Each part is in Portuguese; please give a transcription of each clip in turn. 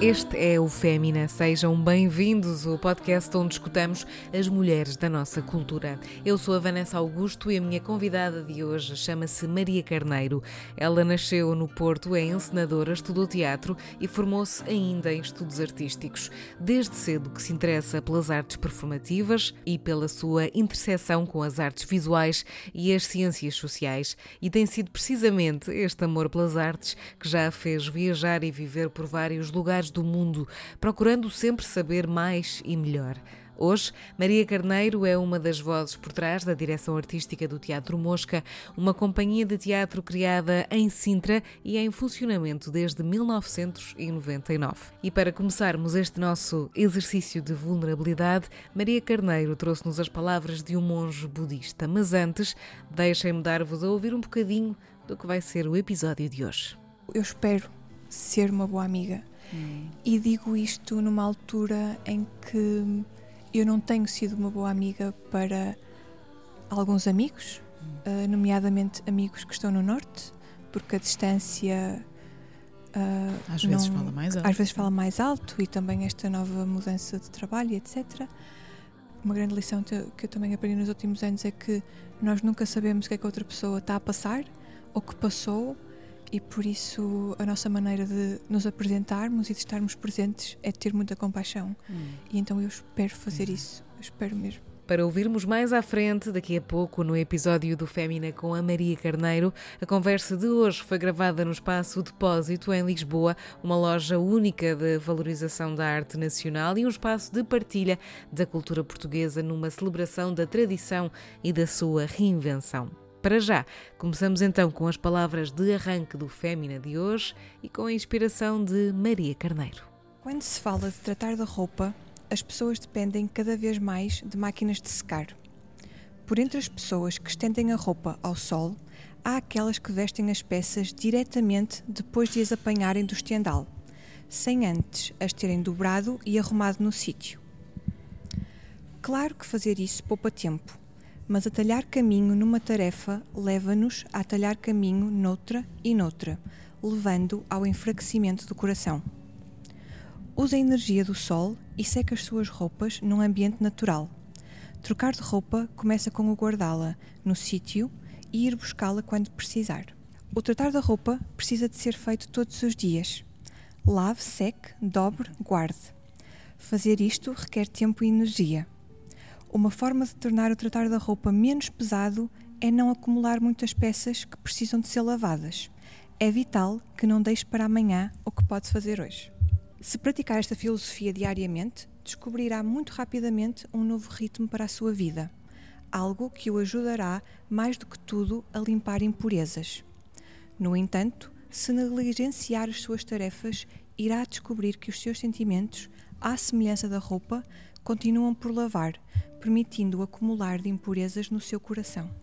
Este é o Fémina. Sejam bem-vindos ao podcast onde escutamos as mulheres da nossa cultura. Eu sou a Vanessa Augusto e a minha convidada de hoje chama-se Maria Carneiro. Ela nasceu no Porto, é encenadora, estudou teatro e formou-se ainda em estudos artísticos. Desde cedo que se interessa pelas artes performativas e pela sua interseção com as artes visuais e as ciências sociais. E tem sido precisamente este amor pelas artes que já a fez viajar e viver por vários lugares do mundo, procurando sempre saber mais e melhor. Hoje, Maria Carneiro é uma das vozes por trás da direção artística do Teatro Mosca, uma companhia de teatro criada em Sintra e em funcionamento desde 1999. E para começarmos este nosso exercício de vulnerabilidade, Maria Carneiro trouxe-nos as palavras de um monge budista. Mas antes, deixem-me dar-vos a ouvir um bocadinho do que vai ser o episódio de hoje. Eu espero ser uma boa amiga Hum. E digo isto numa altura em que eu não tenho sido uma boa amiga para alguns amigos, hum. nomeadamente amigos que estão no Norte, porque a distância. Uh, às vezes fala mais alto. Às vezes fala mais alto e também esta nova mudança de trabalho, etc. Uma grande lição que eu também aprendi nos últimos anos é que nós nunca sabemos o que é que a outra pessoa está a passar ou que passou e por isso a nossa maneira de nos apresentarmos e de estarmos presentes é ter muita compaixão. Hum. E então eu espero fazer uhum. isso, eu espero mesmo. Para ouvirmos mais à frente, daqui a pouco, no episódio do Fémina com a Maria Carneiro, a conversa de hoje foi gravada no Espaço Depósito, em Lisboa, uma loja única de valorização da arte nacional e um espaço de partilha da cultura portuguesa numa celebração da tradição e da sua reinvenção. Para já, começamos então com as palavras de arranque do Fémina de hoje e com a inspiração de Maria Carneiro. Quando se fala de tratar da roupa, as pessoas dependem cada vez mais de máquinas de secar. Por entre as pessoas que estendem a roupa ao sol, há aquelas que vestem as peças diretamente depois de as apanharem do estendal, sem antes as terem dobrado e arrumado no sítio. Claro que fazer isso poupa tempo mas atalhar caminho numa tarefa leva-nos a atalhar caminho noutra e noutra, levando ao enfraquecimento do coração. Usa a energia do sol e seca as suas roupas num ambiente natural. Trocar de roupa começa com o guardá-la no sítio e ir buscá-la quando precisar. O tratar da roupa precisa de ser feito todos os dias. Lave, seque, dobre, guarde. Fazer isto requer tempo e energia. Uma forma de tornar o tratar da roupa menos pesado é não acumular muitas peças que precisam de ser lavadas. É vital que não deixe para amanhã o que pode fazer hoje. Se praticar esta filosofia diariamente, descobrirá muito rapidamente um novo ritmo para a sua vida, algo que o ajudará mais do que tudo a limpar impurezas. No entanto, se negligenciar as suas tarefas, irá descobrir que os seus sentimentos, à semelhança da roupa, continuam por lavar, permitindo o acumular de impurezas no seu coração.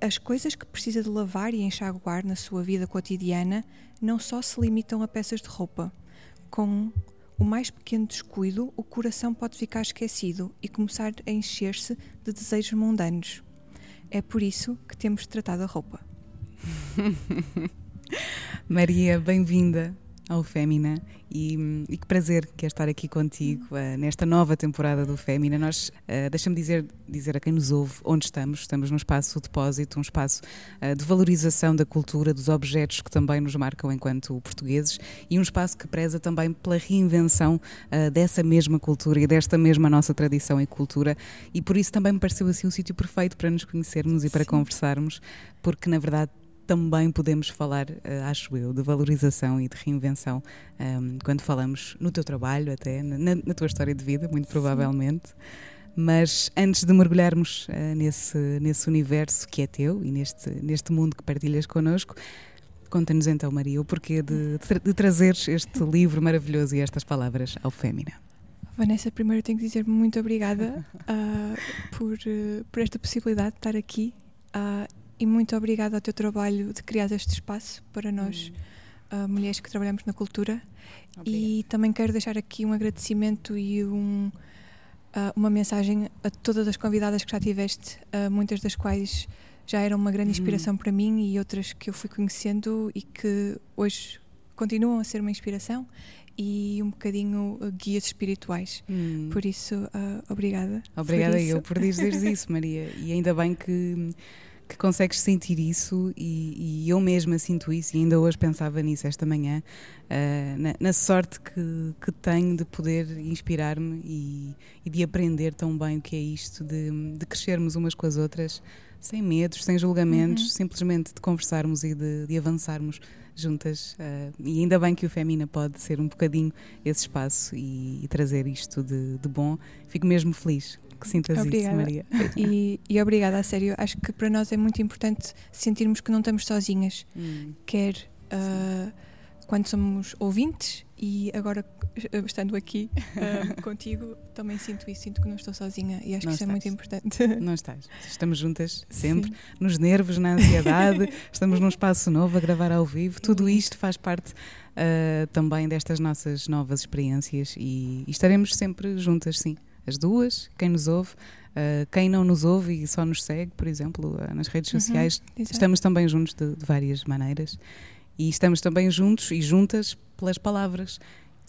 As coisas que precisa de lavar e enxaguar na sua vida cotidiana não só se limitam a peças de roupa. Com o mais pequeno descuido, o coração pode ficar esquecido e começar a encher-se de desejos mundanos. É por isso que temos tratado a roupa. Maria, bem-vinda ao Fémina e, e, que prazer que é estar aqui contigo uh, nesta nova temporada do Fémina. Nós, uh, deixa-me dizer, dizer a quem nos ouve onde estamos. Estamos num espaço depósito, um espaço uh, de valorização da cultura, dos objetos que também nos marcam enquanto portugueses e um espaço que preza também pela reinvenção dessa mesma cultura e desta mesma nossa tradição e cultura. E por isso também me pareceu assim um sítio perfeito para nos conhecermos e para Sim. conversarmos, porque na verdade também podemos falar, uh, acho eu, de valorização e de reinvenção um, ehm, quando falamos no teu trabalho, até na, na, tua história de vida, muito provavelmente. Sim. Mas antes de mergulharmos uh, nesse, nesse universo que é teu e neste, neste mundo que partilhas connosco, conta-nos então, Maria, o porquê de, de, de trazeres este livro maravilhoso e estas palavras ao Fémina. Vanessa, primeiro tenho que dizer muito obrigada uh, por, uh, por esta possibilidade de estar aqui. E muito obrigada ao teu trabalho de criar este espaço para nós, hum. uh, mulheres que trabalhamos na cultura. Obrigada. E também quero deixar aqui um agradecimento e um, uh, uma mensagem a todas as convidadas que já tiveste, uh, muitas das quais já eram uma grande uhum. inspiração para mim e outras que eu fui conhecendo e que hoje continuam a ser uma inspiração e um bocadinho guias espirituais. Hum. Por isso, obrigada. Obrigada eu por dizeres isso, Maria. E ainda bem que, que consegues sentir isso e, e, eu mesma sinto isso e ainda hoje pensava nisso esta manhã, uh, na, na, sorte que, que tenho de poder inspirar-me e, e, de aprender tão bem o que é isto, de, de crescermos umas com as outras, sem medos, sem julgamentos, uhum. simplesmente de conversarmos e de, de avançarmos juntas. Uh, e ainda bem que o Femina pode ser um bocadinho esse espaço e, e trazer isto de, de, bom. Fico mesmo feliz que sintas obrigada. isso, Maria. E, e, obrigada, a sério. Acho que para nós é muito importante sentirmos que não estamos sozinhas. Hum. Quer uh, quando somos ouvintes e agora estando aqui uh, contigo também sinto isso, sinto que não estou sozinha e acho não que isso estás. é muito importante. Não estás. Estamos juntas sempre, Sim. nos nervos, na ansiedade, estamos num espaço novo a gravar ao vivo. Tudo isto faz parte uh, também destas nossas novas experiências e, e, estaremos sempre juntas, sim. As duas, quem nos ouve. Uh, quem não nos ouve e só nos segue, por exemplo, nas redes uhum, sociais, estamos também juntos de, de várias maneiras e estamos também juntos e juntas pelas palavras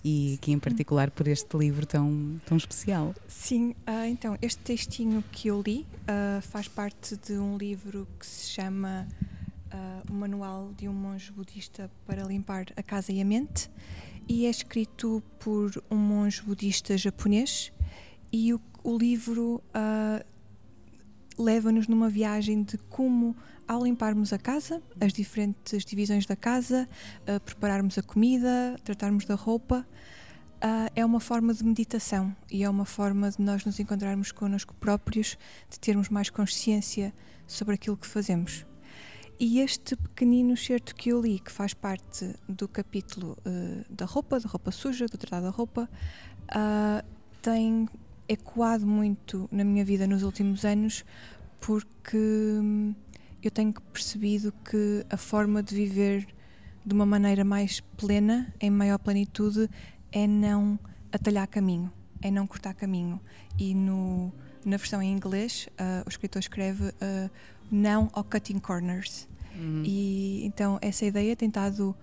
e aqui em particular por este livro tão, tão especial. Sim, uh, então este textinho que eu li uh, faz parte de um livro que se chama uh, O Manual de um Monge Budista para Limpar a Casa e a Mente e é escrito por um monge budista japonês e o, o livro leva-nos numa viagem de como ao limparmos a casa, as diferentes divisões da casa, uh, prepararmos a comida, tratarmos da roupa, uh, é uma forma de meditação e é uma forma de nós nos encontrarmos connosco próprios, de termos mais consciência sobre aquilo que fazemos. E este pequenino certo que eu li, que faz parte do capítulo uh, da roupa, da roupa suja, do tratado da roupa, uh, tem ecoado muito na minha vida nos últimos anos, porque hum, eu tenho percebido que a forma de viver de uma maneira mais plena, em maior plenitude, é não atalhar caminho, é não cortar caminho. E no, na versão em inglês, uh, o escritor escreve uh, não ao cutting corners. Uhum. E então essa ideia tem estado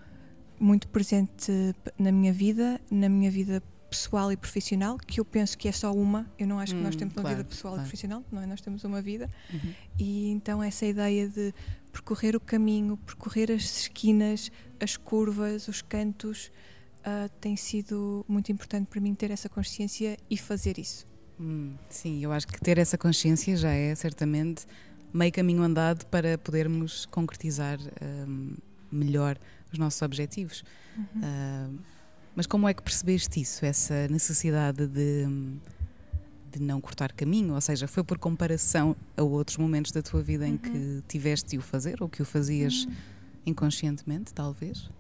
muito presente na minha vida, na minha vida pessoal e profissional, que eu penso que é só uma. Eu não acho que nós hum, temos uma claro, vida pessoal claro. e profissional, não é? Nós temos uma vida. Uhum. E então essa ideia de percorrer o caminho, percorrer as esquinas, as curvas, os cantos, uh, tem sido muito importante para mim ter essa consciência e fazer isso. Hum, sim, eu acho que ter essa consciência já é certamente meio caminho andado para podermos concretizar um, melhor os nossos objetivos. Uhum. Uh, mas como é que percebeste isso, essa necessidade de, de não cortar caminho? Ou seja, foi por comparação a outros momentos da tua vida em que uhum. tiveste de o fazer ou que o fazias uhum. inconscientemente, talvez?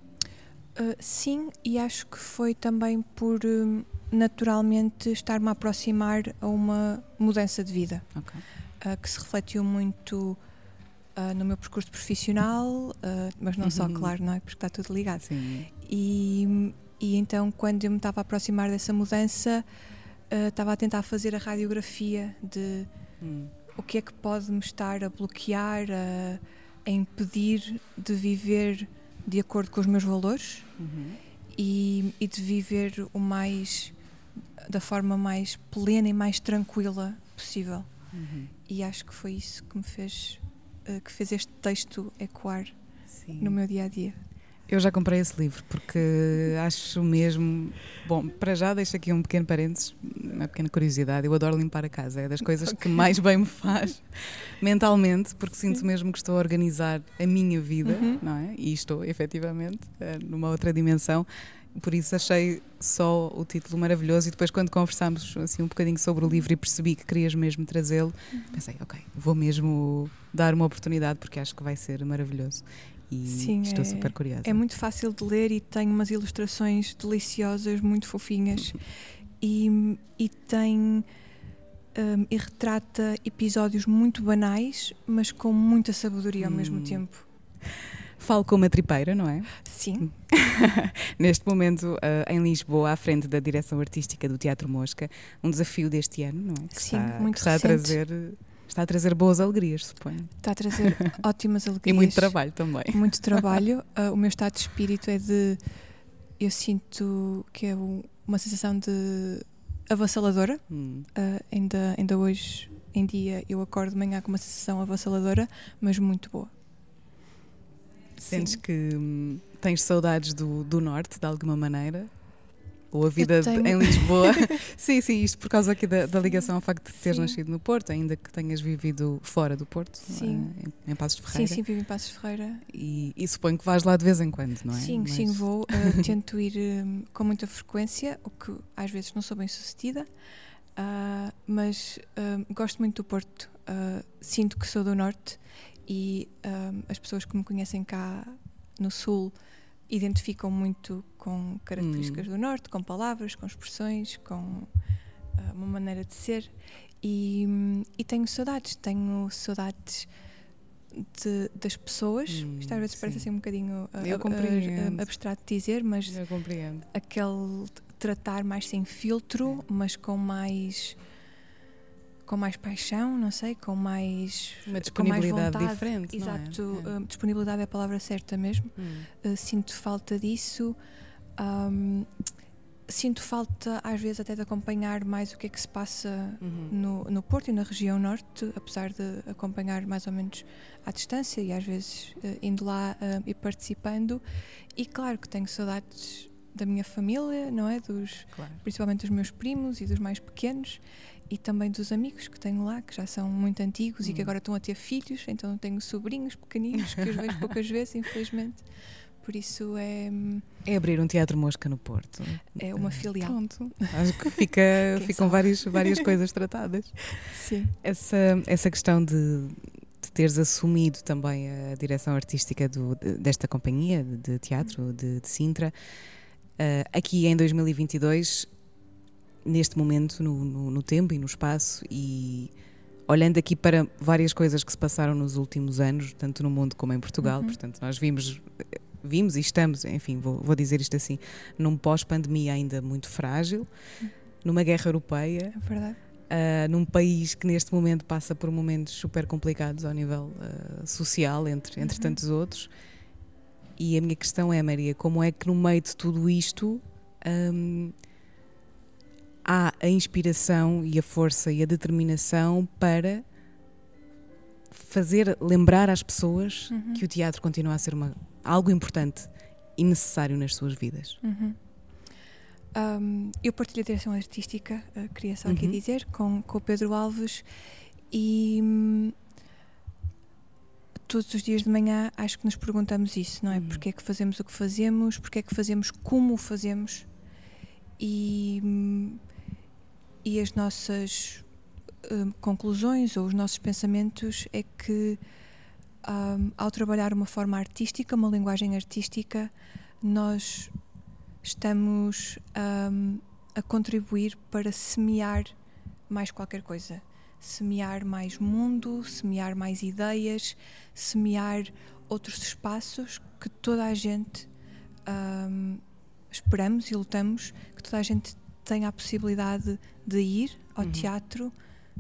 Uh, sim, e acho que foi também por uh, naturalmente estar-me a aproximar a uma mudança de vida okay. uh, que se refletiu muito no meu percurso profissional, mas não uhum. só, claro, não é? Porque está tudo ligado. Sim. E, e então, quando eu me estava a aproximar dessa mudança, uh, estava a tentar fazer a radiografia de hum. o que é que pode me estar a bloquear, a, a, impedir de viver de acordo com os meus valores uhum. e, e de viver o mais da forma mais plena e mais tranquila possível. Uhum. E acho que foi isso que me fez uh, que fez este texto ecoar Sim. no meu dia a dia. Eu já comprei esse livro porque acho mesmo. Bom, para já deixo aqui um pequeno parênteses, uma pequena curiosidade. Eu adoro limpar a casa, é das coisas okay. que mais bem me faz mentalmente, porque sinto mesmo que estou a organizar a minha vida, uhum. não é? E estou, efetivamente, eh, numa outra dimensão. Por isso achei só o título maravilhoso e depois quando conversámos assim um bocadinho sobre o livro e percebi que querias mesmo trazê-lo, uhum. pensei, ok, vou mesmo dar uma oportunidade porque acho que vai ser maravilhoso e Sim, estou é, super curiosa. É muito fácil de ler e tem umas ilustrações deliciosas, muito fofinhas e, e tem um, e retrata episódios muito banais, mas com muita sabedoria ao hum. mesmo tempo. Falo com uma tripeira, não é? Sim. Neste momento, uh, em Lisboa, à frente da direção artística do Teatro Mosca, um desafio deste ano, não é? Que Sim, está, muito que está recente. a trazer Está a trazer boas alegrias, suponho. Está a trazer ótimas alegrias. E muito trabalho também. Muito trabalho. Uh, o meu estado de espírito é de eu sinto que é uma sensação de avassaladora. Hum. Uh, ainda, ainda hoje em dia eu acordo de manhã com uma sensação avassaladora, mas muito boa. Sentes Sim. que hum, tens saudades do, do norte, de alguma maneira? Ou a vida tenho... em Lisboa. sim, sim, isto por causa aqui da, da ligação ao facto de teres sim. nascido no Porto, ainda que tenhas vivido fora do Porto, sim. É? em, em Passos de Ferreira. Sim, sim, vivo em Passos de Ferreira. E, e, suponho que vais lá de vez em quando, não é? Sim, Mas... sim, vou. Uh, tento ir um, com muita frequência, o que às vezes não sou bem sucedida, uh, mas uh, gosto muito do Porto. sinto que sou do Norte e as pessoas que me conhecem cá no Sul identificam muito com características hum. do Norte, com palavras, com expressões, com uh, uma maneira de ser. E, e, tenho saudades, tenho saudades de, das pessoas. Hum, Isto às vezes sim. parece assim um bocadinho uh, abstrato de dizer, mas aquele tratar mais sem filtro, mas com mais com mais paixão, não sei, com mais uma disponibilidade mais diferente. Exato, é? uh, disponibilidade é a palavra certa mesmo. Hum. Uh, sinto falta disso. Um, sinto falta, às vezes, até de acompanhar mais o que é que se passa uhum. no, no Porto e na região norte, apesar de acompanhar mais ou menos à distância e às vezes uh, indo lá uh, e participando. E claro que tenho saudades da minha família, não é? Dos, claro. Principalmente dos meus primos e dos mais pequenos e também dos amigos que tenho lá, que já são muito antigos hum. e que hum. agora estão a ter filhos, então tenho sobrinhos pequeninos que os vejo poucas vezes, infelizmente. Por isso é. É abrir um teatro mosca no Porto. É uma filial. Pronto. Acho que fica, ficam várias, várias coisas tratadas. Sim. Essa, essa questão de, de teres assumido também a direção artística do, desta companhia de teatro de, de Sintra, uh, aqui em 2022 neste momento, no, no, no, tempo e no espaço, e olhando aqui para várias coisas que se passaram nos últimos anos, tanto no mundo como em Portugal, uhum. portanto, nós vimos, vimos e estamos, enfim, vou, vou dizer isto assim, num pós-pandemia ainda muito frágil, numa guerra europeia. É verdade. Uh, num país que neste momento passa por momentos super complicados ao nível uh, social, entre, entre uhum. tantos outros. E a minha questão é, Maria, como é que no meio de tudo isto um, há a inspiração e a força e a determinação para fazer lembrar às pessoas uhum. que o teatro continua a ser uma, algo importante e necessário nas suas vidas. Uhum. Um, eu partilho a direção artística, uh, queria só aqui uhum. dizer, com, com o Pedro Alves e hum, todos os dias de manhã acho que nos perguntamos isso, não é? Uhum. Porque é que fazemos o que fazemos, porque é que fazemos como o fazemos e hum, e as nossas uh, conclusões ou os nossos pensamentos é que um, ao trabalhar uma forma artística, uma linguagem artística, nós estamos um, a contribuir para semear mais qualquer coisa. Semear mais mundo, semear mais ideias, semear outros espaços que toda a gente um, esperamos e lutamos que toda a gente tenha a possibilidade de ir ao uhum. teatro,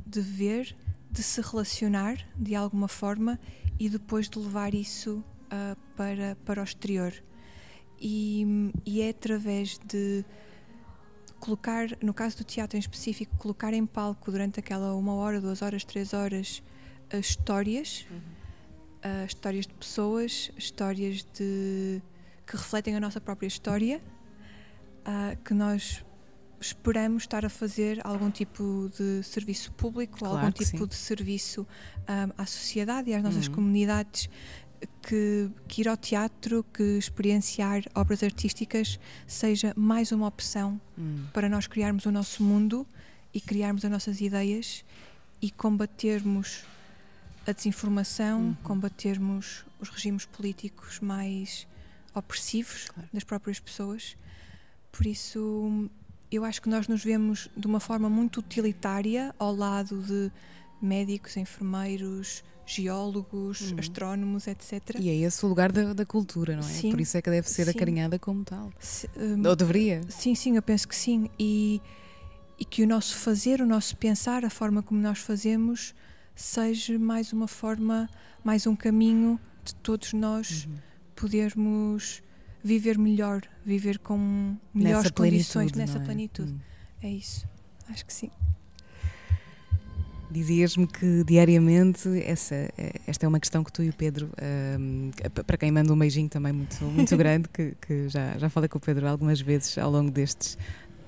de ver, de se relacionar de alguma forma e depois de levar isso uh, para, para o exterior. E, e é através de colocar, no caso do teatro em específico, colocar em palco durante aquela uma hora, duas horas, três horas, uh, histórias, uhum. uh, histórias de pessoas, histórias de que refletem a nossa própria história, uh, que nós esperamos estar a fazer algum tipo de serviço público, claro algum tipo sim. de serviço um, à sociedade e às nossas uhum. comunidades. Que, que, ir ao teatro, que experienciar obras artísticas seja mais uma opção uhum. para nós criarmos o nosso mundo e criarmos as nossas ideias e combatermos a desinformação, uhum. combatermos os regimes políticos mais opressivos claro. das próprias pessoas. Por isso, eu acho que nós nos vemos de uma forma muito utilitária ao lado de médicos, enfermeiros, geólogos, uhum. astrónomos, etc. E é esse o lugar da, da cultura, não é? Sim, Por isso é que deve ser sim. acarinhada como tal. Se, um, Ou deveria? Sim, sim, eu penso que sim. E, e que o nosso fazer, o nosso pensar, a forma como nós fazemos, seja mais uma forma, mais um caminho de todos nós uhum. podermos viver melhor, viver com melhores nessa condições, plenitude, nessa é? plenitude. Hum. É isso. Acho que sim. Dizias-me que diariamente essa, esta é uma questão que tu e o Pedro, hum, para quem manda um beijinho também muito, muito grande, que, que já, já falei com o Pedro algumas vezes ao longo destes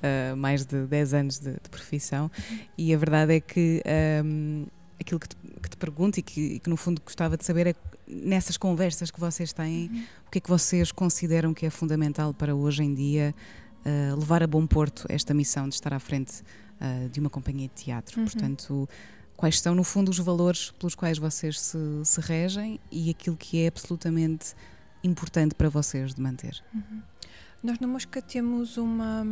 uh, mais de 10 anos de, de profissão, e a verdade é que hum, aquilo que te, que te pergunto e que, e que no fundo gostava de saber é nessas conversas que vocês têm, Uhum. o que é que vocês consideram que é fundamental para hoje em dia uh, levar a bom porto esta missão de estar à frente uh, de uma companhia de teatro? Uhum. Portanto, quais são, no fundo, os valores pelos quais vocês se, se regem e aquilo que é absolutamente importante para vocês de manter? Uhum. Nós na Mosca temos uma,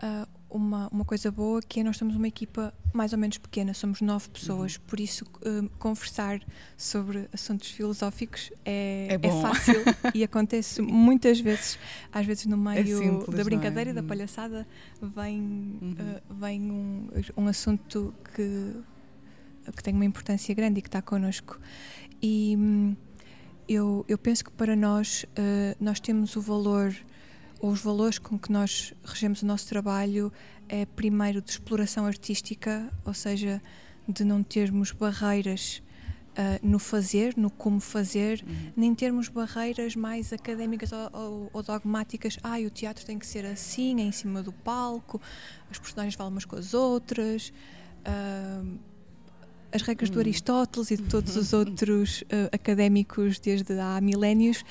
ah, uma, uma coisa boa que é nós somos uma equipa mais ou menos pequena, somos nove pessoas, por isso hum, conversar sobre assuntos filosóficos é, É bom. fácil e acontece muitas vezes, às vezes no meio simples, não da é? brincadeira e da Hum. palhaçada vem, Uhum. ah, vem um, um assunto que, que tem uma importância grande e que está connosco. E hum, eu, eu penso que para nós, eh, nós temos o valor, os valores com que nós regemos o nosso trabalho, é primeiro de exploração artística, ou seja, de não termos barreiras eh, no fazer, no como fazer, nem termos barreiras mais académicas ou, ou- ou dogmáticas. Ah, o teatro tem que ser assim, é em cima do palco, as personagens falam umas com as outras. ah, as regras do Hum. Aristóteles e de todos os outros ah, académicos desde há milénios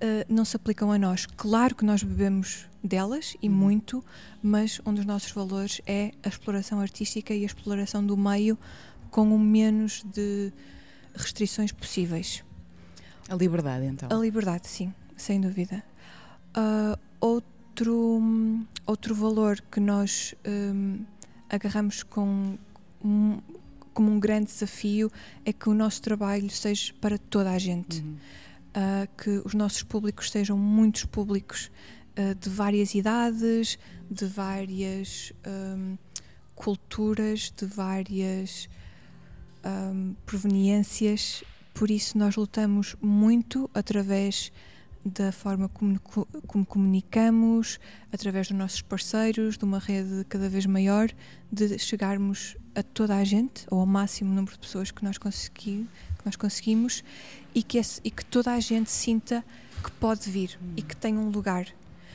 ah, não se aplicam a nós. Claro que nós bebemos delas e Uhum. muito, mas um dos nossos valores é a exploração artística e a exploração do meio com o menos de restrições possíveis. A liberdade, então. A liberdade, sim, sem dúvida. Ah, outro, outro valor que nós hum, agarramos com, um- como um grande desafio é que o nosso trabalho seja para toda a gente. Uhum. Ah, que os nossos públicos sejam muitos públicos ah, de várias idades, de várias hum, culturas, de várias hum, proveniências. Por isso, nós lutamos muito através da forma como, co- como comunicamos, através dos nossos parceiros, de uma rede cada vez maior, de chegarmos a toda a gente, ou ao máximo número de pessoas que nós, consegui, que nós conseguimos, e que, esse- e que toda a gente sinta que pode vir e que tem um lugar.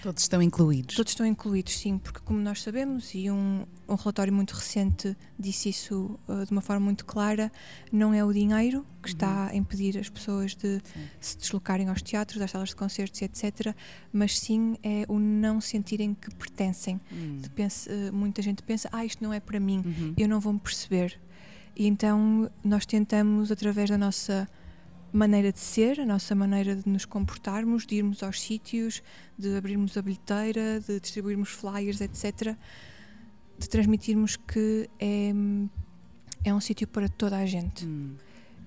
Todos estão incluídos. Todos estão incluídos, sim, porque como nós sabemos, e um, um relatório muito recente disse isso uh, de uma forma muito clara, não é o dinheiro que está a impedir as pessoas de Sim. se deslocarem aos teatros, às salas de concertos, etc., mas sim é o não sentirem que pertencem. Hum. De pensa- uh, muita gente pensa, ah, isto não é para mim, Uhum. eu não vou me perceber. E então nós tentamos, através da nossa maneira de ser, a nossa maneira de nos comportarmos, de irmos aos sítios, de abrirmos a bilheteira, de distribuirmos flyers, etc., de transmitirmos que é, é um sítio para toda a gente. Hum.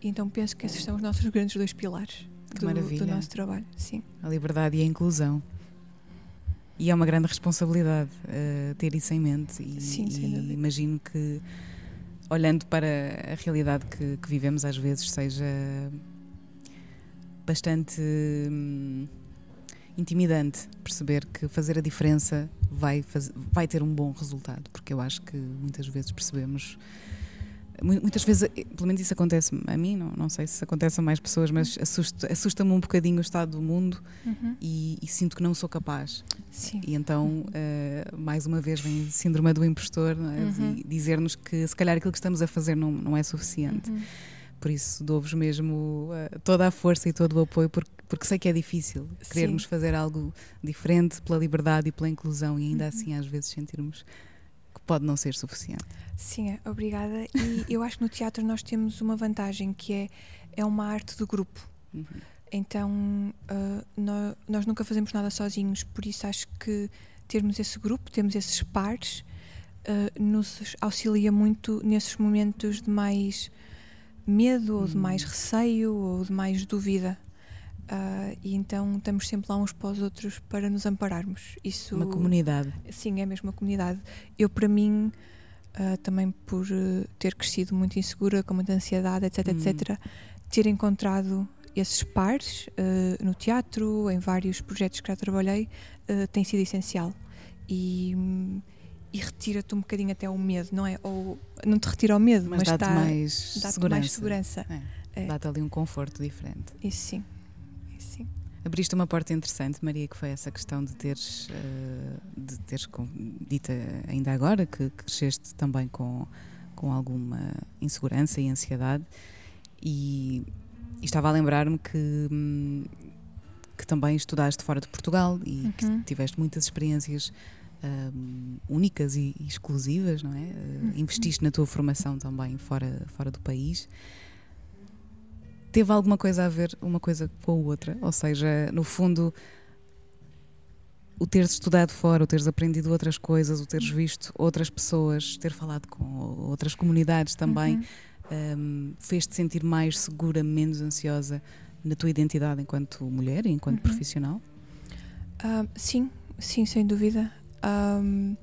Então penso que esses são os nossos grandes dois pilares Que do, do nosso trabalho. Sim. A liberdade e a inclusão. E é uma grande responsabilidade eh, ter isso em mente. E, Sim, e imagino que, olhando para a realidade que, que vivemos, às vezes seja bastante hum, intimidante perceber que fazer a diferença vai, faz- vai ter um bom resultado. Porque eu acho que muitas vezes percebemos. Mu- Muitas vezes, eh, pelo menos isso acontece a mim, não, não sei se acontece a mais pessoas, mas assusta- assusta-me um bocadinho o estado do mundo e, e sinto que não sou capaz. Sim. E então, eh, mais uma vez, vem a síndrome do impostor é? Uhum. dizer-nos que se calhar aquilo que estamos a fazer não, não é suficiente. Uhum. Por isso, dou-vos mesmo eh, toda a força e todo o apoio, porque, porque sei que é difícil querermos Sim. fazer algo diferente pela liberdade e pela inclusão, e ainda Uhum. assim, às vezes, sentirmos que pode não ser suficiente. Sim, obrigada. E eu acho que no teatro nós temos uma vantagem que é, é uma arte do grupo. Uhum. Então ah, nó- nós nunca fazemos nada sozinhos, por isso acho que termos esse grupo, termos esses pares, ah, nos auxilia muito nesses momentos de mais medo, ou de Hum. mais receio, ou de mais dúvida. Ah, e então estamos sempre lá uns para os outros para nos ampararmos. Isso Uma comunidade. Sim, é mesmo uma comunidade. Eu, para mim, ah, também por eh, ter crescido muito insegura, com muita ansiedade, etc, Hum. etc, ter encontrado esses pares uh, no teatro, em vários projetos que já trabalhei, uh, tem sido essencial. E, e retira-te um bocadinho até o medo, não é? Ou não te retira o medo, mas, mas dá-te tá, mais, dá segurança. mais segurança. É. É. Dá-te ali um conforto diferente. Isso sim. Abriste uma porta interessante, Maria, que foi essa questão de teres, de teres dita ainda agora que cresceste também com, com alguma insegurança e ansiedade e, e estava a lembrar-me que, hum, que também estudaste fora de Portugal e uhum. que tiveste muitas experiências um, únicas e, e, exclusivas, não é? Uhum. Investiste na tua formação também fora, fora do país. Teve alguma coisa a ver uma coisa com a outra? Ou seja, no fundo, o teres estudado fora, o teres aprendido outras coisas, o teres visto outras pessoas, ter falado com outras comunidades também. Uhum um, fez-te sentir mais segura, menos ansiosa na tua identidade enquanto mulher e enquanto uhum. profissional? Uh, sim, sim, sem dúvida. Um,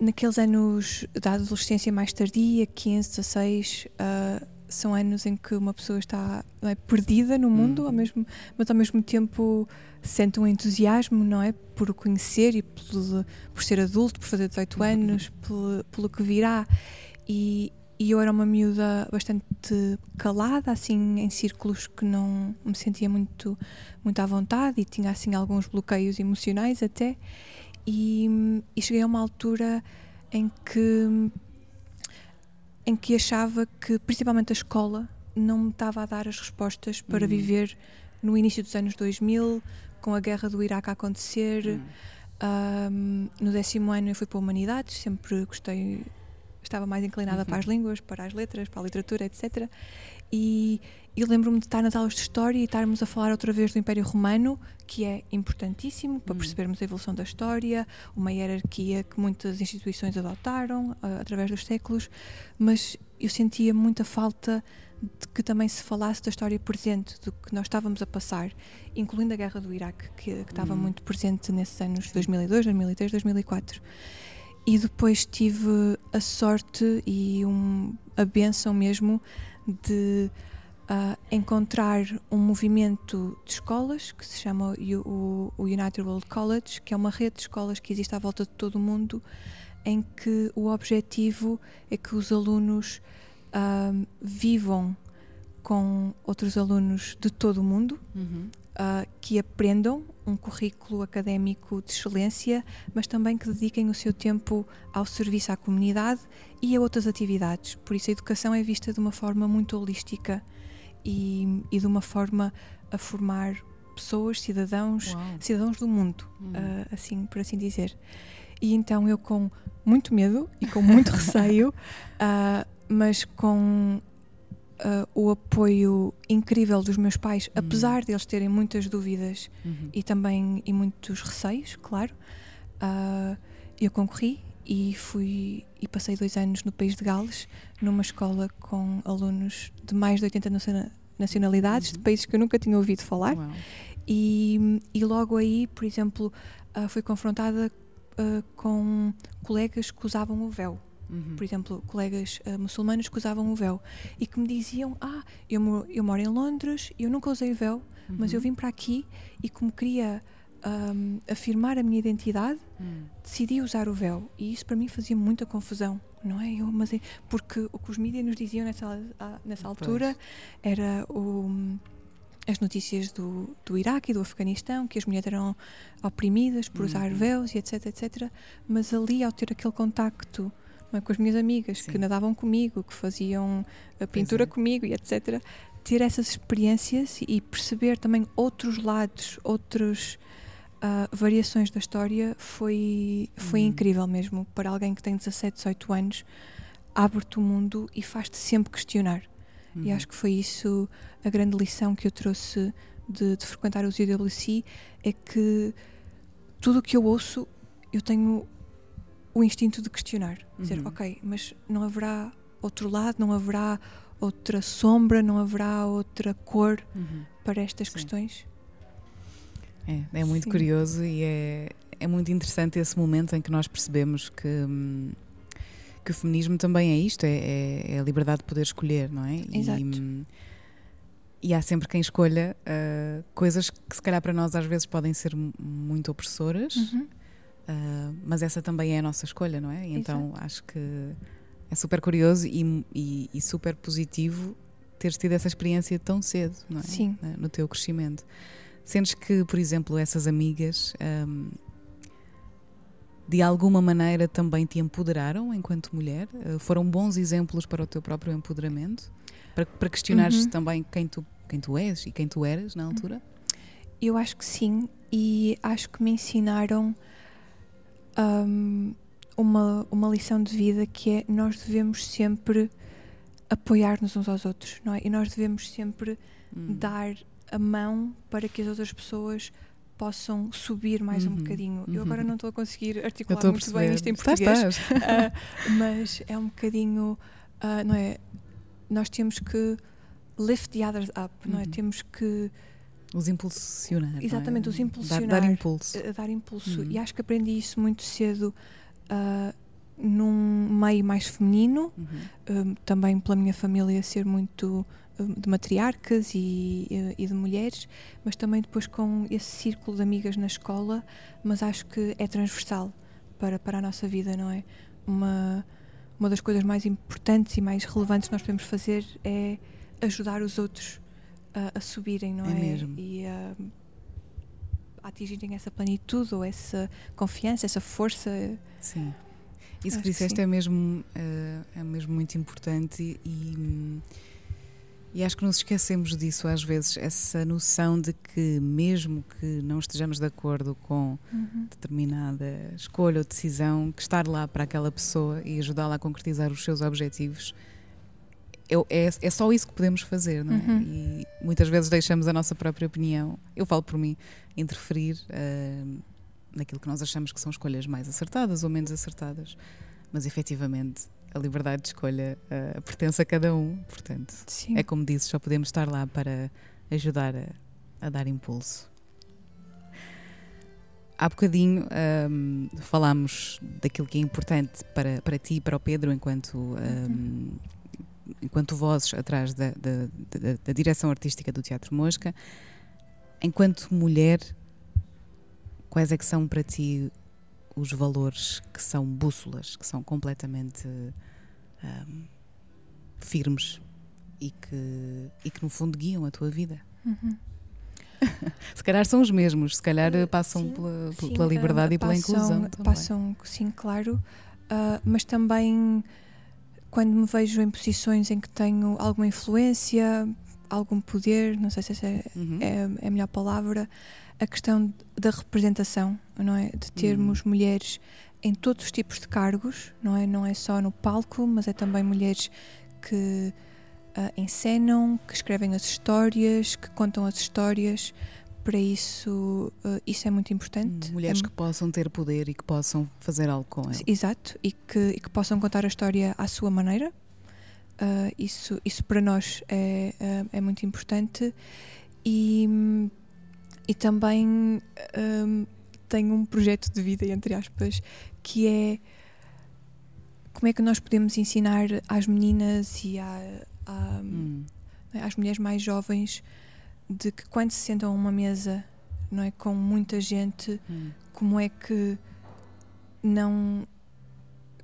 naqueles anos da adolescência mais tardia, 15, 16, uh, são anos em que uma pessoa está é, perdida no mundo, ao uhum. mesmo, mas ao mesmo tempo sente um entusiasmo, não é? Por o conhecer e por, por ser adulto, por fazer 18 uhum. anos, pelo, pelo que virá. E, e eu era uma miúda bastante calada, assim, em círculos que não me sentia muito, muito à vontade e tinha, assim, alguns bloqueios emocionais até. E, e cheguei a uma altura em que, em que achava que, principalmente a escola, não me estava a dar as respostas para uhum. viver no início dos anos 2000, com a guerra do Iraque a acontecer. Uhum. Um, no décimo ano eu fui para Humanidades, sempre gostei estava mais inclinada uhum. para as línguas, para as letras, para a literatura, etc. E, e lembro-me de estar nas aulas de História e estarmos a falar outra vez do Império Romano, que é importantíssimo para uhum. percebermos a evolução da história, uma hierarquia que muitas instituições adotaram uh, através dos séculos, mas eu sentia muita falta de que também se falasse da história presente, do que nós estávamos a passar, incluindo a guerra do Iraque, que, que estava uhum. muito presente nesses anos 2002, 2003, 2004. E depois tive a sorte e um, a benção mesmo de uh, encontrar um movimento de escolas que se chama o, o, United World College, que é uma rede de escolas que existe à volta de todo o mundo, em que o objetivo é que os alunos uh, vivam com outros alunos de todo o mundo, uhum. uh, que aprendam um currículo académico de excelência, mas também que dediquem o seu tempo ao serviço à comunidade e a outras atividades. Por isso, a educação é vista de uma forma muito holística e, e de uma forma a formar pessoas, cidadãos, Uau. cidadãos do mundo, uhum. uh, assim por assim dizer. E então eu com muito medo e com muito receio, uh, mas com uh, o apoio incrível dos meus pais, uhum. apesar deles terem muitas dúvidas uhum. e também e muitos receios, claro. Uh, eu concorri e fui e passei dois anos no país de Gales, numa escola com alunos de mais de 80 nacionalidades, uhum. de países que eu nunca tinha ouvido falar. E, e, logo aí, por exemplo, uh, fui confrontada uh, com colegas que usavam o véu. Uhum. Por exemplo, colegas uh, muçulmanos que usavam o véu e que me diziam: Ah, eu, moro, eu moro em Londres, eu nunca usei véu, uhum. mas eu uhum. vim para aqui e, como queria um, afirmar a minha identidade, uhum. decidi usar o véu. E isso para mim fazia muita confusão, não é? Eu, mas é, porque o que os mídias nos diziam nessa, nessa altura era o as notícias do, do Iraque e do Afeganistão, que as mulheres eram oprimidas por usar uhum. véus e etc, etc. Mas ali, ao ter aquele contacto? Com as minhas amigas Sim. que nadavam comigo, que faziam a pintura é. comigo e etc. Ter essas experiências e perceber também outros lados, outras uh, variações da história foi, foi uhum. incrível mesmo. Para alguém que tem 17, 18 anos, abre-te o mundo e faz-te sempre questionar. Uhum. E acho que foi isso a grande lição que eu trouxe de, de frequentar os UWC é que tudo o que eu ouço eu tenho o instinto de questionar. Dizer, uhum. ok, mas não haverá outro lado, não haverá outra sombra, não haverá outra cor uhum. para estas Sim. questões? É, é muito Sim. curioso e é, é muito interessante esse momento em que nós percebemos que, hum, que o feminismo também é isto, é, é, é, a liberdade de poder escolher, não é? Exato. E, hum, e há sempre quem escolha uh, coisas que, se calhar, para nós às vezes podem ser muito opressoras, uhum. Uh, mas essa também é a nossa escolha, não é? E então acho que é super curioso e, e, e, super positivo teres tido essa experiência tão cedo, não é? Sim. No teu crescimento. Sentes que, por exemplo, essas amigas. Um, de alguma maneira também te empoderaram enquanto mulher? Uh, foram bons exemplos para o teu próprio empoderamento? Para, para questionares uhum. também quem tu, quem tu és e quem tu eras na altura? Eu acho que sim, e acho que me ensinaram um, uma, uma lição de vida que é nós devemos sempre apoiar-nos uns aos outros, não é? E nós devemos sempre hum. dar a mão para que as outras pessoas possam subir mais uhum, um bocadinho. Uhum. Eu agora não estou a conseguir articular muito bem isto em português, estás, estás. Uh, mas é um bocadinho, uh, não é? nós temos que lift the others up, uhum. não é? Uhum. Temos que os impulsionar. Exatamente, é? os impulsionar. Dar, dar impulso. Uh, dar impulso. Uhum. E acho que aprendi isso muito cedo uh, num meio mais feminino, uhum. uh, também pela minha família ser muito de matriarcas e, e, de mulheres, mas também depois com esse círculo de amigas na escola, mas acho que é transversal para, para a nossa vida, não é? Uma uma das coisas mais importantes e mais relevantes que nós podemos fazer é ajudar os outros a, a subirem, não é? é? Mesmo. E a, a, atingirem essa plenitude ou essa confiança, essa força. Sim. Isso que disseste é mesmo, uh, é mesmo muito importante e, e acho que nos esquecemos disso às vezes, essa noção de que, mesmo que não estejamos de acordo com uhum. determinada escolha ou decisão, que estar lá para aquela pessoa e ajudá-la a concretizar os seus objetivos é, é, é, só isso que podemos fazer, não é? Uhum. E muitas vezes deixamos a nossa própria opinião, eu falo por mim, interferir uh, naquilo que nós achamos que são escolhas mais acertadas ou menos acertadas, mas efetivamente a liberdade de escolha uh, pertence a cada um, portanto, Sim. é como disse, só podemos estar lá para ajudar a, a dar impulso. Há bocadinho um, falámos daquilo que é importante para, para ti e para o Pedro enquanto, um, uhum. Enquanto vozes atrás da, da, da, da direção artística do Teatro Mosca. Enquanto mulher, quais é que são para ti os valores que são bússolas, que são completamente um, firmes e que, e que, no fundo, guiam a tua vida. Uhum. se calhar são os mesmos, se calhar uh, passam sim, pela, sim, pela, liberdade uh, e pela passam, inclusão. Também. Passam, sim, claro, uh, mas também quando me vejo em posições em que tenho alguma influência, algum poder, não sei se essa é, uhum. é, é a melhor palavra, a questão da representação, não é? De termos uhum. mulheres em todos os tipos de cargos, não é? Não é só no palco, mas é também mulheres que uh, encenam, que escrevem as histórias, que contam as histórias. Para isso, uh, isso é muito importante. Mulheres é, que possam ter poder e que possam fazer algo com ela. Exato, e que, e que possam contar a história à sua maneira. Uh, isso, isso para nós é, é muito importante. E e também um, tenho um projeto de vida, entre aspas, que é como é que nós podemos ensinar às meninas e à, à, hum. É, às mulheres mais jovens de que quando se sentam a uma mesa não é com muita gente hum. como é que não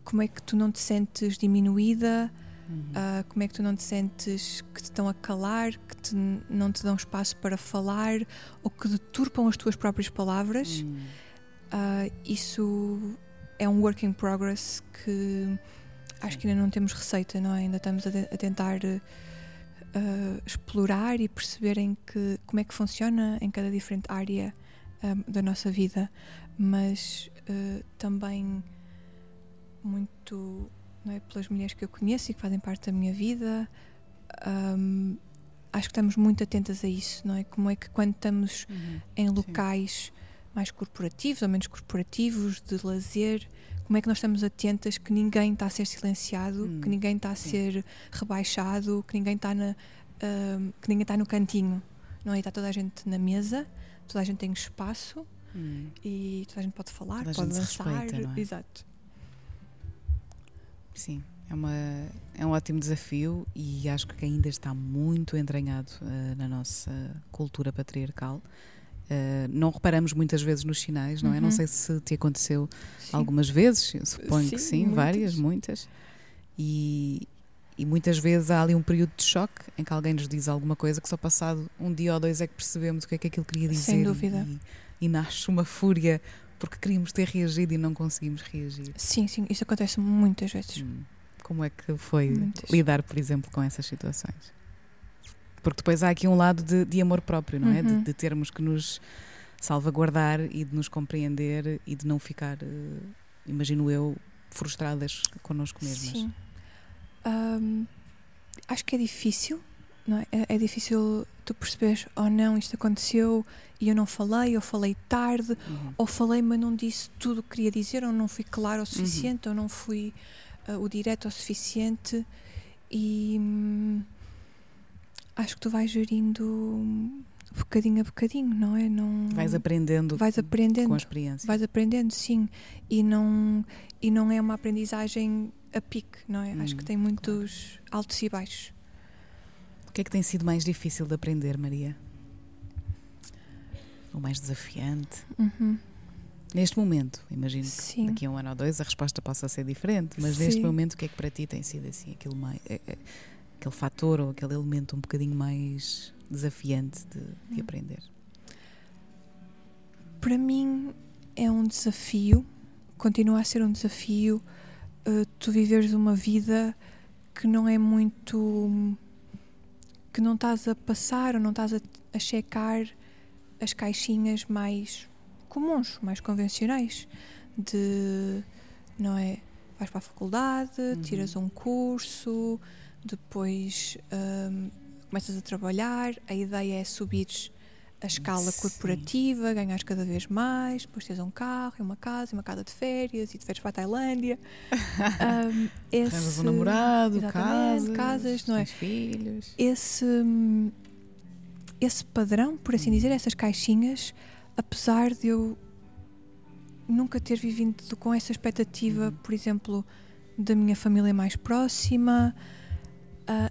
como é que tu não te sentes diminuída Uhum. Uh, como é que tu não te sentes que te estão a calar, que te, não te dão espaço para falar ou que deturpam as tuas próprias palavras? Uhum. Uh, isso é um work in progress que acho que ainda não temos receita, não é? Ainda estamos a, a tentar uh, explorar e perceberem que, como é que funciona em cada diferente área um, da nossa vida, mas também muito não é? pelas mulheres que eu conheço e que fazem parte da minha vida. Um, acho que estamos muito atentas a isso, não é? Como é que quando estamos uhum, em locais sim. mais corporativos ou menos corporativos, de lazer, como é que nós estamos atentas que ninguém está a ser silenciado, uhum, que ninguém está a sim. ser rebaixado, que ninguém está na, um, que ninguém está no cantinho, não é? Está toda a gente na mesa, toda a gente tem espaço uhum. e toda a gente pode falar, toda pode dançar, respeita, é? exato. Sim, É, uma, é um ótimo desafio e acho que ainda está muito entranhado uh, na nossa cultura patriarcal. Uh, não reparamos muitas vezes nos sinais, não é? Não uhum. sei se te aconteceu sim. algumas vezes, suponho sim, que sim, muitas. várias, muitas. E, e muitas vezes há ali um período de choque em que alguém nos diz alguma coisa que só passado um dia ou dois é que percebemos o que é que aquilo queria dizer. Sem dúvida. E, e nasce uma fúria porque queríamos ter reagido e não conseguimos reagir. Sim, sim, isso acontece muitas vezes. Hum. Como é que foi muitas. lidar, por exemplo, com essas situações? Porque depois há aqui um lado de, de amor próprio, não é? De, uhum. de, termos que nos salvaguardar e de nos compreender e de não ficar, uh, imagino eu, frustradas connosco mesmas. Sim. Um, acho que é difícil, não é? é? É difícil tu perceberes, oh não, isto aconteceu e eu não falei, ou falei tarde, uhum. ou falei, mas não disse tudo o que queria dizer, ou não fui claro o suficiente, uhum. ou não fui uh, o direto o suficiente. E. Hum, acho que tu vais gerindo bocadinho a bocadinho, não é? Não vais aprendendo, vais aprendendo com a experiência. Vais aprendendo, sim, e não e não é uma aprendizagem a pique, não é? Hum, acho que hum, tem muitos claro. altos e baixos. O que é que tem sido mais difícil de aprender, Maria? O mais desafiante? Uhum. Neste momento, imagino sim. que daqui a um ano ou dois a resposta possa ser diferente, mas sim. neste momento o que é que para ti tem sido assim aquilo mais é, é, aquele fator ou aquele elemento um bocadinho mais desafiante de, de hum. aprender? Para mim é um desafio, continua a ser um desafio uh, tu viveres uma vida que não é muito. que não estás a passar ou não estás a, a checar as caixinhas mais comuns, mais convencionais, de. não é? Vais para a faculdade, uhum. tiras um curso, depois um, começas a trabalhar, a ideia é subir a escala Sim. corporativa, ganhar cada vez mais, depois tens um carro uma casa uma casa de férias e te férias para a Tailândia. um, esse, um namorado, casas, casas, não é? filhos. Esse, esse padrão, por assim dizer, essas caixinhas, apesar de eu nunca ter vivido com essa expectativa, uhum. por exemplo, da minha família mais próxima,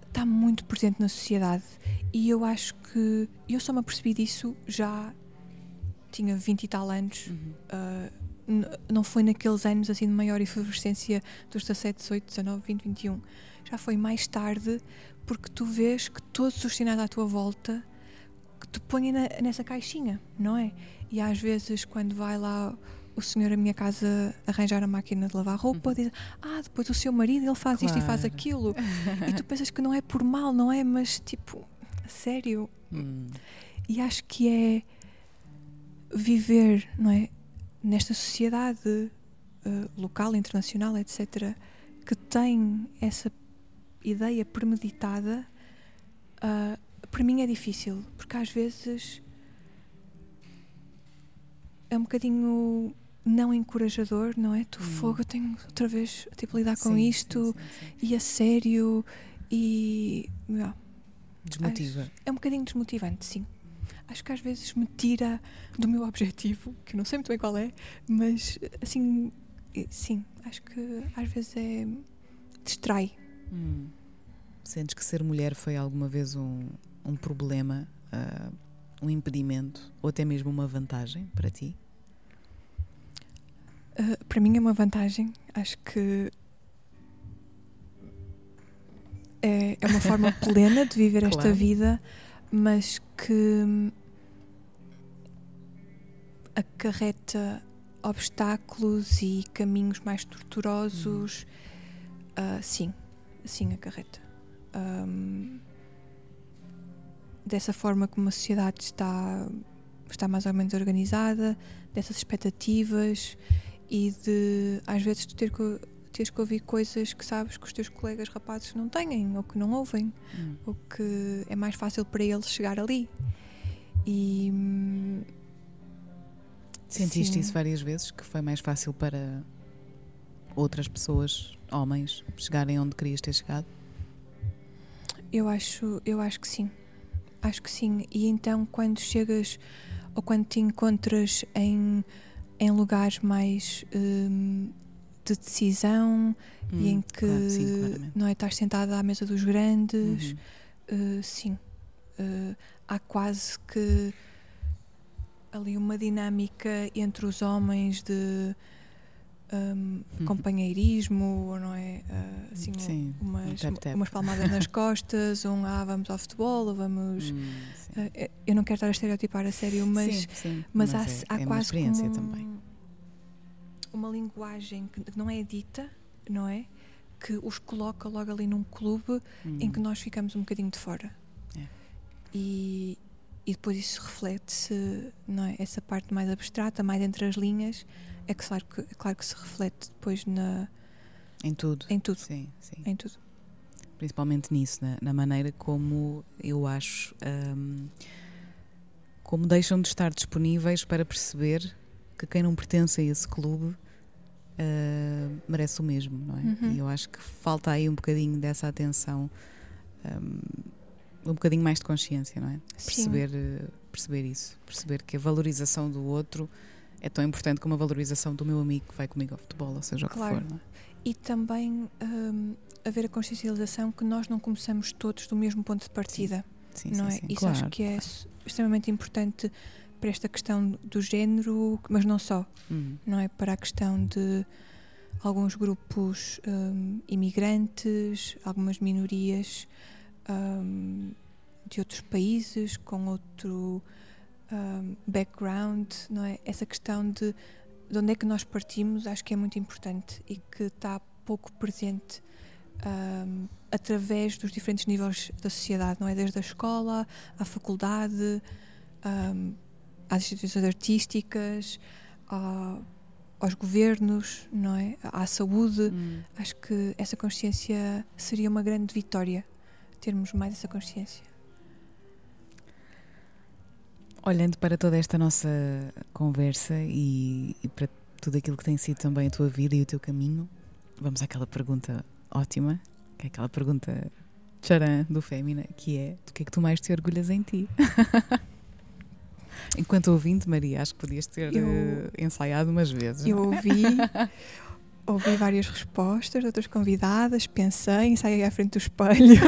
está uh, muito presente na sociedade e eu acho que eu só me apercebi disso já tinha 20 e tal anos uhum. uh, não foi naqueles anos assim de maior efervescência dos 17, 18, 19, 20, 21 já foi mais tarde porque tu vês que todos os sinais à tua volta que te põem na, nessa caixinha, não é? E às vezes quando vai lá o senhor a minha casa arranjar a máquina de lavar roupa, uhum. diz, ah, depois o seu marido ele faz claro. isto e faz aquilo. e tu pensas que não é por mal, não é? Mas tipo, sério. Hum. E acho que é viver, não é? Nesta sociedade uh, local, internacional, etc., que tem essa ideia premeditada, uh, para mim é difícil, porque às vezes é um bocadinho não encorajador, não é? Tu hum. fogo, eu tenho outra vez tipo lidar com sim, isto sim, sim, e a sério e desmotiva. Acho, é um bocadinho desmotivante, sim. Acho que às vezes me tira do meu objetivo, que eu não sei muito bem qual é, mas assim, sim, acho que às vezes é distrai. Hum. Sentes que ser mulher foi alguma vez um, um problema, uh, um impedimento ou até mesmo uma vantagem para ti? Uh, para mim é uma vantagem. Acho que é, é uma forma plena de viver claro. esta vida, mas que acarreta obstáculos e caminhos mais torturosos. Uhum. Uh, sim, sim, acarreta. Um, dessa forma como a sociedade está, está mais ou menos organizada, dessas expectativas e de às vezes tu ter que, teres que ouvir coisas que sabes que os teus colegas rapazes não têm ou que não ouvem hum. ou que é mais fácil para eles chegar ali e sentiste sim. isso várias vezes que foi mais fácil para outras pessoas homens chegarem onde querias ter chegado eu acho eu acho que sim acho que sim e então quando chegas ou quando te encontras em em lugares mais hum, de decisão Hum, e em que claro, sim, não é estás sentada à mesa dos grandes. Uhum. Uh, sim, Uh, há quase que ali uma dinâmica entre os homens de um, Uhum. companheirismo, não é? Uh, assim, Sim, um umas, tap-tap. umas palmadas nas costas, um ah, vamos ao futebol, ou vamos. Hum. Uh, eu não quero estar a estereotipar a sério, mas, sim, sim, mas, há, é, há é uma quase como experiência um- também. uma linguagem que não é dita, não é? Que os coloca logo ali num clube em que Hum, nós ficamos um bocadinho de fora. É. E, e depois isso reflete-se, não é? Essa parte mais abstrata, mais entre as linhas, é que claro que, é claro que se reflete depois na, Em tudo. em tudo. Sim, sim. Em tudo. Principalmente nisso, na, na maneira como eu acho. hum, como deixam de estar disponíveis para perceber que quem não pertence a esse clube uh, merece o mesmo, não é? Uhum. E eu acho que falta aí um bocadinho dessa atenção, hum, um bocadinho mais de consciência, não é? Sim. Perceber, uh, perceber isso, perceber que a valorização do outro é tão importante como a valorização do meu amigo que vai comigo ao futebol, ou seja o que Claro. for, não é? E também hum, haver a consciencialização que nós não começamos todos do mesmo ponto de partida. Sim, não sim, é? sim, Isso claro, acho que é claro. extremamente importante para esta questão do género, mas não só. Hum, não é? Para a questão de alguns grupos hum, imigrantes, algumas minorias hum, de outros países com outro hum, background, não é? Essa questão de, de onde é que nós partimos acho que é muito importante e que está pouco presente hum, através dos diferentes níveis da sociedade, não é? Desde a escola à faculdade, hum, às instituições artísticas, aos governos, não é? À saúde. hum. Acho que essa consciência seria uma grande vitória, termos mais essa consciência. Olhando para toda esta nossa conversa e, e para tudo aquilo que tem sido também a tua vida e o teu caminho, vamos àquela pergunta ótima, que é aquela pergunta tcharam do Fémina, que é do que é que tu mais te orgulhas em ti? Enquanto ouvinte, Maria, acho que podias ter Eu- eh, ensaiado umas vezes. Eu é? ouvi, ouvi várias respostas de outras convidadas, pensei, ensaiei à frente do espelho.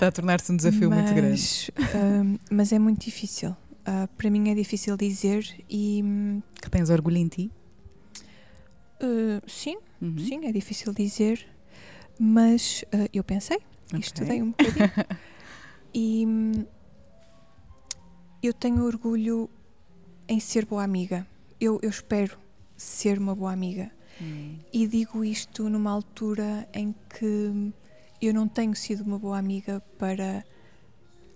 Está a tornar-se um desafio muito grande. Mas, hum, mas é muito difícil. Ah, para mim é difícil dizer e hum, Que tens orgulho em ti? uh, sim, Uhum. sim, é difícil dizer, mas uh, eu pensei, Ok. estudei um bocadinho e hum, eu tenho orgulho em ser boa amiga. Eu, eu espero ser uma boa amiga. Hum. E digo isto numa altura em que eu não tenho sido uma boa amiga para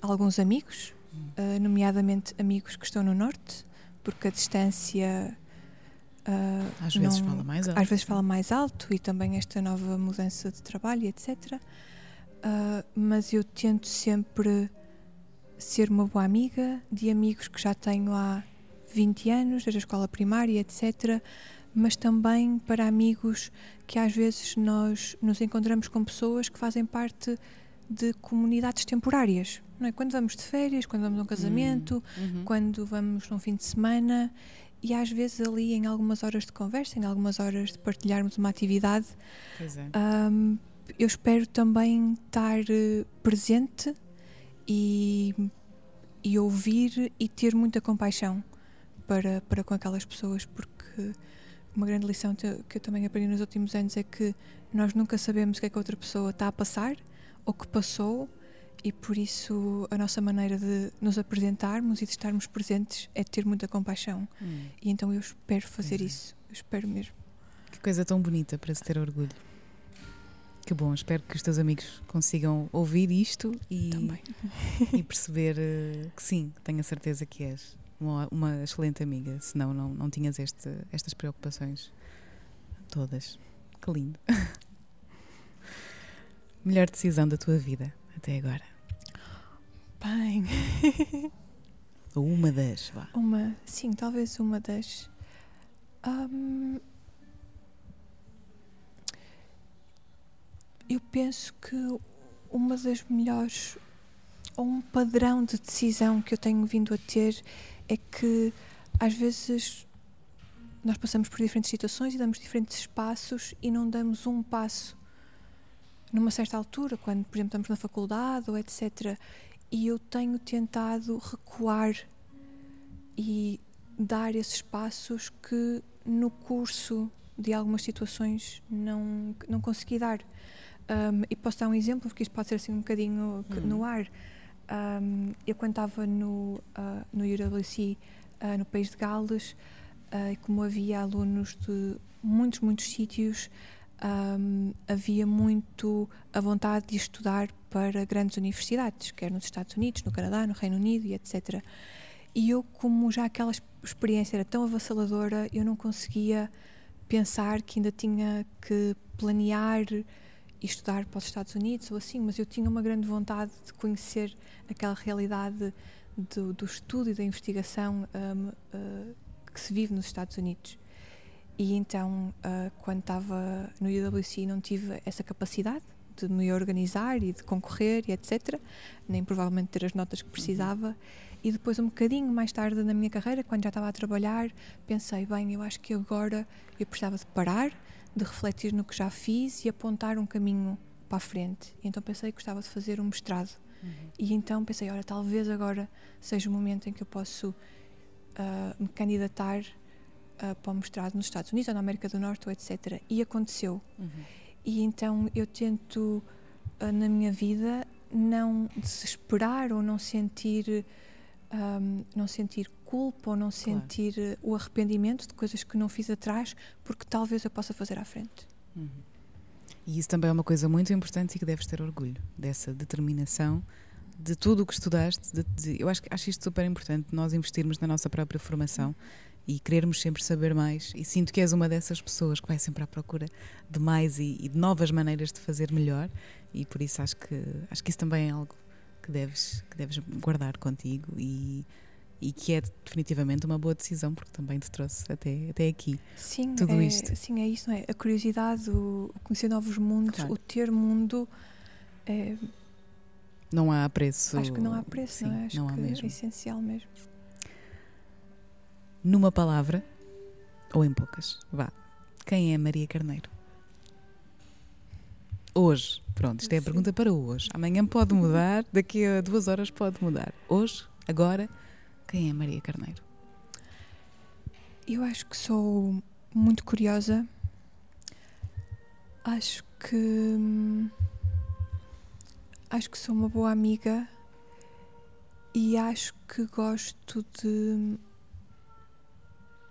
alguns amigos, eh, nomeadamente amigos que estão no Norte, porque a distância. eh, Às vezes não- fala mais alto. às vezes fala mais alto e também esta nova mudança de trabalho, etc. Ah, mas eu tento sempre ser uma boa amiga de amigos que já tenho há 20 anos, desde a escola primária, etc. Mas também para amigos que às vezes nós nos encontramos com pessoas que fazem parte de comunidades temporárias. Não é? Quando vamos de férias, quando vamos a um casamento, Uhum. quando vamos num fim de semana e às vezes ali em algumas horas de conversa, em algumas horas de partilharmos uma atividade, é. hum, eu espero também estar eh, presente e, e ouvir e ter muita compaixão para, para com aquelas pessoas, porque uma grande lição te- que eu também aprendi nos últimos anos é que nós nunca sabemos o que é que a outra pessoa está a passar ou que passou e por isso a nossa maneira de nos apresentarmos e de estarmos presentes é ter muita compaixão. Hum. E então eu espero fazer é. isso. Eu espero mesmo. Que coisa tão bonita para se ter orgulho. Que bom, espero que os teus amigos consigam ouvir isto e, e perceber eh, que sim, tenho a certeza que és uma, uma excelente amiga, senão não, não tinhas este, estas preocupações todas. Que lindo. Melhor decisão da tua vida até agora. Bem, Ou uma das, vá. uma, sim, talvez uma das. Hum, eu penso que uma das melhores, ou um padrão de decisão que eu tenho vindo a ter é que às vezes nós passamos por diferentes situações e damos diferentes espaços e não damos um passo numa certa altura, quando, por exemplo, estamos na faculdade ou etc. E eu tenho tentado recuar e dar esses passos que no curso de algumas situações não, não consegui dar. Um, e posso dar um exemplo, porque isto pode ser assim um bocadinho hum. no ar. Um, eu quando estava no, uh, no UWC, uh, no país de Gales, uh, como havia alunos de muitos, muitos sítios, um, havia muito a vontade de estudar para grandes universidades, quer nos Estados Unidos, no Canadá, no Reino Unido e etc. E eu, como já aquela experiência era tão avassaladora, eu não conseguia pensar que ainda tinha que planear e estudar para os Estados Unidos ou assim, mas eu tinha uma grande vontade de conhecer aquela realidade do, do estudo e da investigação um, uh, que se vive nos Estados Unidos. E então, uh, quando estava no UWC, não tive essa capacidade de me organizar e de concorrer e etc. Nem provavelmente ter as notas que precisava. Uhum. E depois, um bocadinho mais tarde na minha carreira, quando já estava a trabalhar, pensei: bem, eu acho que agora eu precisava de parar, de refletir no que já fiz e apontar um caminho para a frente. E então pensei que gostava de fazer um mestrado. Uhum. E então pensei: olha, talvez agora seja o momento em que eu posso uh, me candidatar uh, para o mestrado nos Estados Unidos ou na América do Norte ou etc. E aconteceu. Uhum. E então eu tento uh, na minha vida não desesperar ou não sentir um, não sentir culpa ou não claro. sentir o arrependimento de coisas que não fiz atrás porque talvez eu possa fazer à frente. Uhum. E isso também é uma coisa muito importante e que deves ter orgulho dessa determinação de tudo o que estudaste. De, de, eu acho, acho isto super importante, nós investirmos na nossa própria formação. E querermos sempre saber mais. E sinto que és uma dessas pessoas que vai sempre à procura de mais e, e, de novas maneiras de fazer melhor. E por isso acho que acho que isso também é algo que deves que deves guardar contigo e e que é definitivamente uma boa decisão porque também te trouxe até até aqui. Sim, tudo é, isto. Sim, é isso, não é? A curiosidade, o, conhecer novos mundos, claro. o ter mundo. É, não há preço. Acho que não há preço, sim, não é? Acho não há mesmo. é essencial mesmo numa palavra ou em poucas. Vá. Quem é Maria Carneiro? Hoje. Pronto, isto é a pergunta para hoje. Amanhã pode mudar, daqui a duas horas pode mudar. Hoje, agora, quem é Maria Carneiro? Eu acho que sou muito curiosa. Acho que. Acho que sou uma boa amiga e acho que gosto de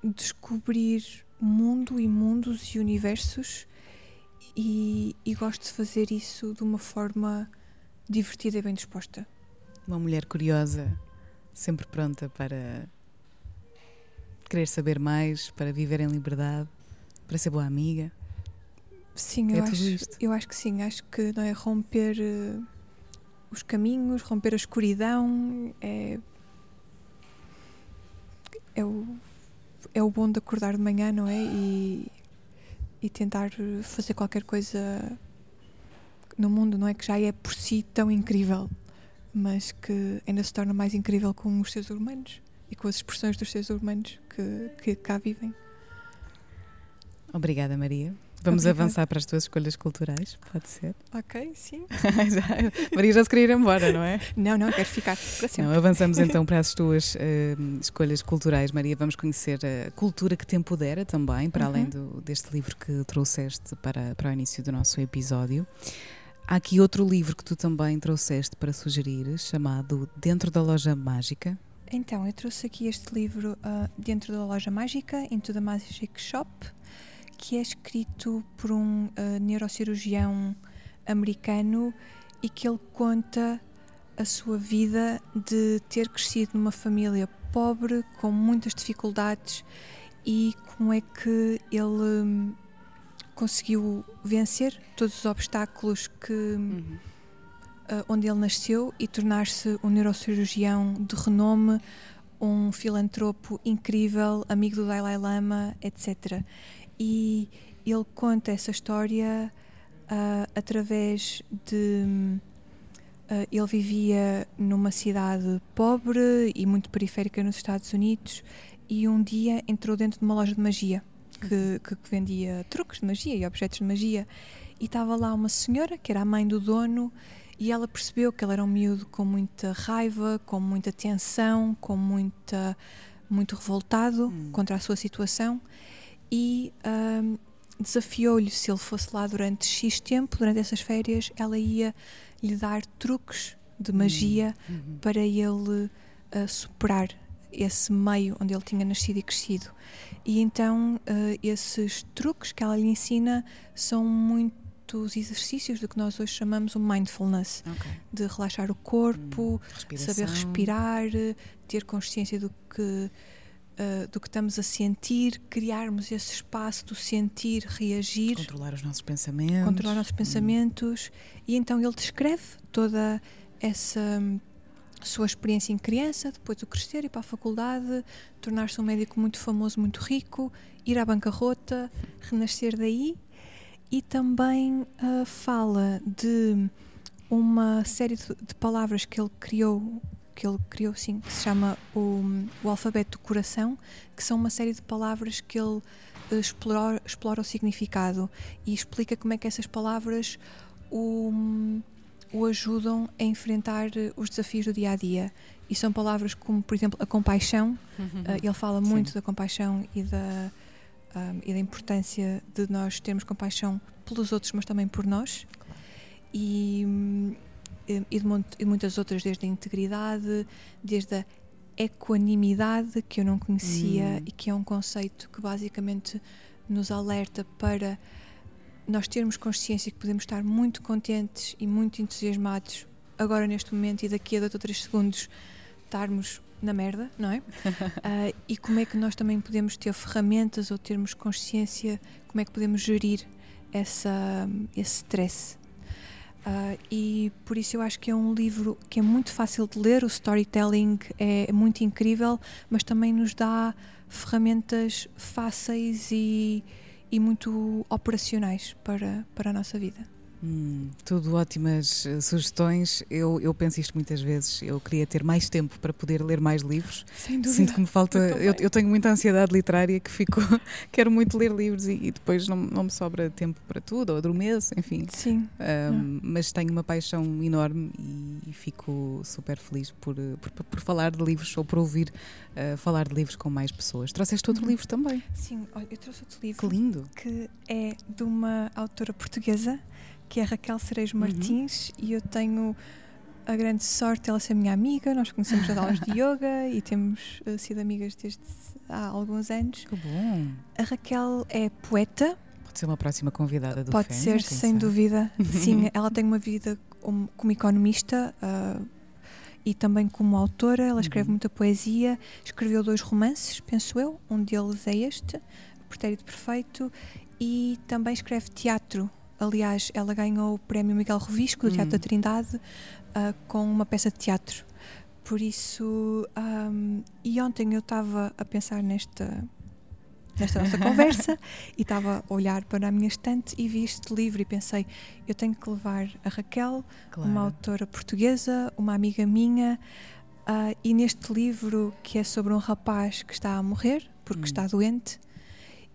descobrir mundo e mundos e universos e, e, gosto de fazer isso de uma forma divertida e bem disposta. Uma mulher curiosa, sempre pronta para querer saber mais, para viver em liberdade, para ser boa amiga. Sim, é eu, acho, isto. eu acho que sim. Acho que não é romper uh, os caminhos, romper a escuridão, é, é o é o bom de acordar de manhã, não é? E, e tentar fazer qualquer coisa no mundo, não é? Que já é por si tão incrível, mas que ainda se torna mais incrível com os seres humanos e com as expressões dos seres humanos que, que cá vivem. Obrigada, Maria. Vamos Obrigada. avançar para as tuas escolhas culturais, pode ser? Ok, sim. Maria já se queria ir embora, não é? Não, não, quero ficar para sempre. Não, avançamos então para as tuas uh, escolhas culturais. Maria, vamos conhecer a cultura que te empodera também, para uhum. além do, deste livro que trouxeste para, para o início do nosso episódio. Há aqui outro livro que tu também trouxeste para sugerir, chamado Dentro da Loja Mágica. Então, eu trouxe aqui este livro uh, Dentro da Loja Mágica, Into the Magic Shop que é escrito por um uh, neurocirurgião americano e que ele conta a sua vida de ter crescido numa família pobre, com muitas dificuldades e como é que ele um, conseguiu vencer todos os obstáculos que uhum. uh, onde ele nasceu e tornar-se um neurocirurgião de renome, um filantropo incrível, amigo do Dalai Lama, etc e ele conta essa história uh, através de. Uh, ele vivia numa cidade pobre e muito periférica nos Estados Unidos e um dia entrou dentro de uma loja de magia que, que, que vendia truques de magia e objetos de magia e estava lá uma senhora que era a mãe do dono e ela percebeu que ele era um miúdo com muita raiva, com muita tensão, com muita muito revoltado hum. contra a sua situação e um, desafiou-lhe se ele fosse lá durante X tempo, durante essas férias, ela ia lhe dar truques de hum. magia uhum. para ele uh, superar esse meio onde ele tinha nascido e crescido. E então uh, esses truques que ela lhe ensina são muitos exercícios do que nós hoje chamamos o mindfulness, okay. de relaxar o corpo, hum, saber respirar, ter consciência do que Uh, do que estamos a sentir, criarmos esse espaço do sentir, reagir. Controlar os nossos pensamentos. Controlar os nossos pensamentos. Hum. E então ele descreve toda essa sua experiência em criança, depois do crescer, ir para a faculdade, tornar-se um médico muito famoso, muito rico, ir à bancarrota, renascer daí. E também uh, fala de uma série de, de, palavras que ele criou, que ele criou sim, que se chama o, o alfabeto do coração, que são uma série de palavras que ele uh, explora, explora o significado e explica como é que essas palavras o o ajudam a enfrentar eh, os desafios do dia a dia. E são palavras como, por exemplo, a compaixão. Uhum. Uh, ele fala muito Sim. da compaixão e da, um, e da importância de nós termos compaixão pelos outros, mas também por nós. Claro. E, hum, e, de, e de muitas outras, desde a integridade, desde a equanimidade, que eu não conhecia hum. e que é um conceito que basicamente nos alerta para nós termos consciência que podemos estar muito contentes e muito entusiasmados agora neste momento e daqui a dois ou três segundos estarmos na merda, não é? uh, e como é que nós também podemos ter ferramentas ou termos consciência, como é que podemos gerir essa, esse stress. Uh, e por isso eu acho que é um livro que é muito fácil de ler, o storytelling é muito incrível, mas também nos dá ferramentas fáceis e, e muito operacionais para, para a nossa vida. Hum, tudo ótimas uh, sugestões. Eu, eu penso isto muitas vezes. Eu queria ter mais tempo para poder ler mais livros. Sem dúvida. Sinto que me falta. Eu, eu, tenho muita ansiedade literária que fico. quero muito ler livros e, e, depois não, não me sobra tempo para tudo, ou adormeço, enfim. Sim. Um, mas tenho uma paixão enorme e, e fico super feliz por, por, por, falar de livros ou por ouvir uh, falar de livros com mais pessoas. Trouxeste outro uhum. livro também? Sim, eu trouxe outro livro. Que lindo. Que é de uma autora portuguesa que é Raquel Cerejo uhum. Martins, uhum. e eu tenho a grande sorte ela ser minha amiga. Nós conhecemos as aulas de yoga e temos uh, sido amigas desde há alguns anos. Que bom! A Raquel é poeta. Pode ser uma próxima convidada do Pode ser, sem sabe? dúvida. Sim, ela tem uma vida como, como economista. Uh, e também como autora, ela escreve uhum. muita poesia, escreveu dois romances, penso eu, um deles é este, Pretérito Perfeito, e também escreve teatro, Aliás, ela ganhou o prémio Miguel Rovisco do Teatro da hum. Trindade uh, com uma peça de teatro. Por isso, um, e ontem eu estava a pensar nesta nesta nossa conversa e estava a olhar para a minha estante e vi este livro e pensei, eu tenho que levar a Raquel, claro. uma autora portuguesa, uma amiga minha, uh, e neste livro que é sobre um rapaz que está a morrer porque hum. está doente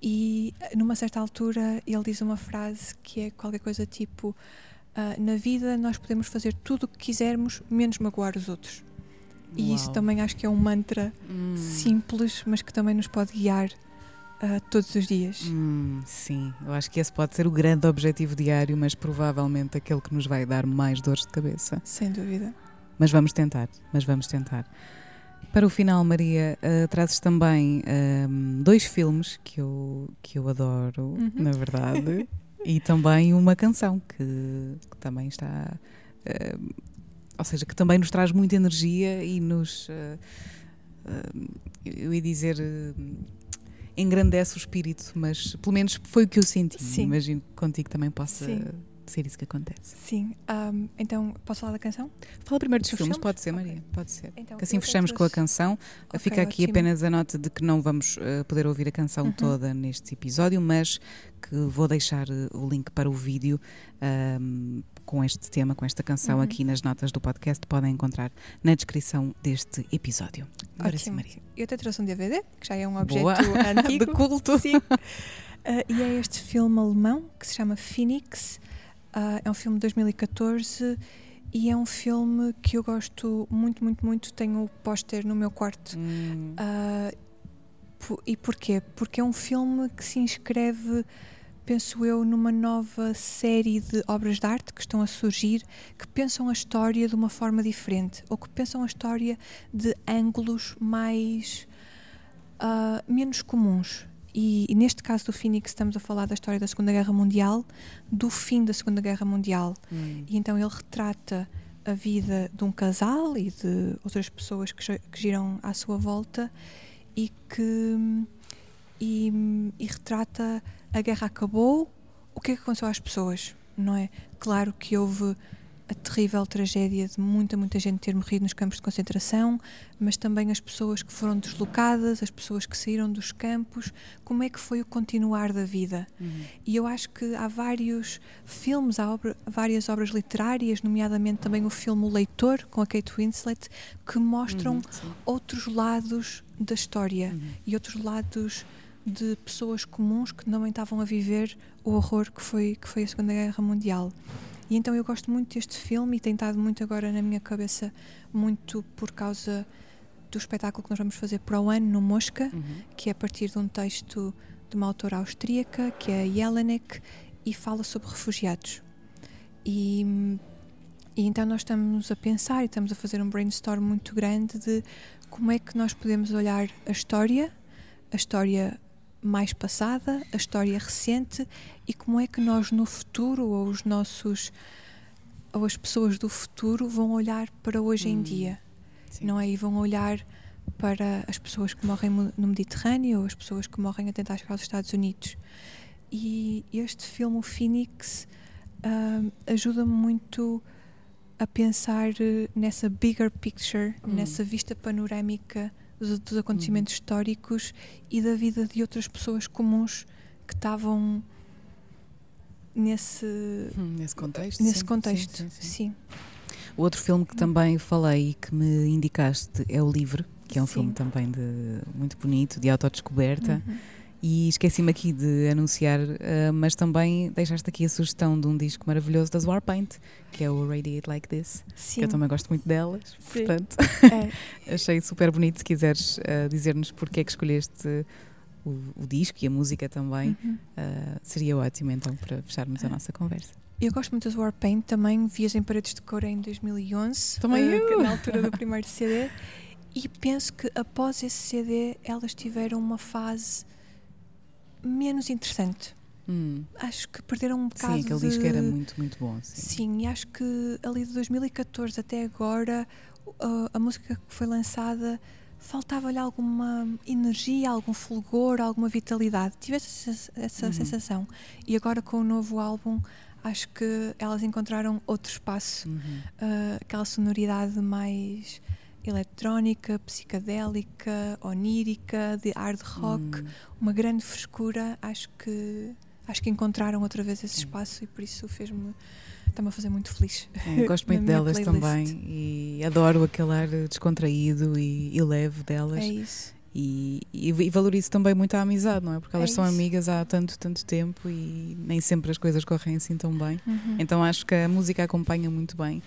e numa certa altura ele diz uma frase que é qualquer coisa tipo: uh, Na vida nós podemos fazer tudo o que quisermos, menos magoar os outros. E Uau. isso também acho que é um mantra hum. simples, mas que também nos pode guiar uh, todos os dias. Hum, sim, eu acho que esse pode ser o grande objetivo diário, mas provavelmente aquele que nos vai dar mais dores de cabeça. Sem dúvida. Mas vamos tentar, mas vamos tentar. Para o final, Maria, uh, trazes também um, dois filmes que eu, que eu adoro, uhum. na verdade, e também uma canção que, que também está. Uh, ou seja, que também nos traz muita energia e nos. Uh, eu ia dizer. engrandece o espírito, mas pelo menos foi o que eu senti. Sim. Imagino que contigo também possa. Sim ser isso que acontece. Sim. Um, então, posso falar da canção? Fala primeiro dos, filmes, filmes, pode ser, Maria. Okay. Pode ser. Então, que assim fechamos com a canção. Okay, Fica aqui ótimo. apenas a nota de que não vamos uh, poder ouvir a canção uhum. toda neste episódio, mas que vou deixar uh, o link para o vídeo um, com este tema, com esta canção uhum. aqui nas notas do podcast, podem encontrar na descrição deste episódio. Agora sim, Maria. Eu até trouxe um DVD, que já é um objeto Boa. antigo. De culto. Sim. Uh, e é este filme alemão que se chama Phoenix. Uh, é um filme de 2014 e é um filme que eu gosto muito, muito, muito. Tenho o póster no meu quarto. Hum. Uh, e porquê? Porque é um filme que se inscreve, penso eu, numa nova série de obras de arte que estão a surgir, que pensam a história de uma forma diferente, ou que pensam a história de ângulos mais. Uh, menos comuns. E, e, neste caso do Phoenix estamos a falar da história da Segunda Guerra Mundial, do fim da Segunda Guerra Mundial. Hum. E então ele retrata a vida de um casal e de outras pessoas que, que giram à sua volta e que e, e retrata a guerra acabou, o que é que aconteceu às pessoas, não é? Claro que houve a terrível tragédia de muita, muita gente ter morrido nos campos de concentração, mas também as pessoas que foram deslocadas, as pessoas que saíram dos campos, como é que foi o continuar da vida. Uhum. E eu acho que há vários filmes, há obra, várias obras literárias, nomeadamente também o filme O Leitor, com a Kate Winslet, que mostram uhum, outros lados da história uhum. e outros lados de pessoas comuns que também estavam a viver o horror que foi, que foi a Segunda Guerra Mundial. E então eu gosto muito deste filme e tem estado muito agora na minha cabeça, muito por causa do espetáculo que nós vamos fazer para o ano no Mosca, uhum. que é a partir de um texto de uma autora austríaca, que é Jelinek, e fala sobre refugiados. E, e então nós estamos a pensar e estamos a fazer um brainstorm muito grande de como é que nós podemos olhar a história, a história mais passada, a história recente e como é que nós no futuro ou os nossos ou as pessoas do futuro vão olhar para hoje hum, em dia, sim. não é? E vão olhar para as pessoas que morrem no Mediterrâneo ou as pessoas que morrem a tentar chegar aos Estados Unidos. E este filme, o Phoenix, uh, ajuda-me muito a pensar nessa bigger picture, hum. nessa vista panorâmica dos, dos acontecimentos uhum. históricos e da vida de outras pessoas comuns que estavam nesse hum, nesse contexto nesse sim. contexto sim, sim, sim, o outro filme que também falei e que me indicaste é o Livre que é um filme também de muito bonito de autodescoberta uhum. E esqueci-me aqui de anunciar, uh, mas também deixaste aqui a sugestão de um disco maravilhoso das Warpaint, que é o Radiate Like This, Sim. que eu também gosto muito delas, Sim. portanto é. achei super bonito. Se quiseres uh, dizer-nos porque é que escolheste o, o, disco e a música também, uhum. uh, seria ótimo então para fecharmos a nossa conversa. Eu gosto muito das Warpaint também, Vias em Paredes de Cor em 2011, também eu. na altura do primeiro CD, e penso que após esse CD elas tiveram uma fase menos interessante. Hum. Acho que perderam um bocado. Sim, aquele de... disco era muito, muito bom. Sim. sim, e acho que ali de 2014 até agora, a, a música que foi lançada faltava-lhe alguma energia, algum fulgor, alguma vitalidade. Tive essa, essa uhum. sensação. E agora com o novo álbum, acho que elas encontraram outro espaço, uhum. uh, aquela sonoridade mais eletrónica, psicadélica, onírica, de hard rock, hum. uma grande frescura. Acho que acho que encontraram outra vez esse espaço e por isso fez-me está-me a fazer muito feliz. É, gosto muito delas playlist. também e adoro aquele ar descontraído e, e leve delas. É isso. E, e, e, valorizo também muito a amizade, não é? Porque elas é são amigas há tanto, tanto tempo e nem sempre as coisas correm assim tão bem. Uhum. Então acho que a música acompanha muito bem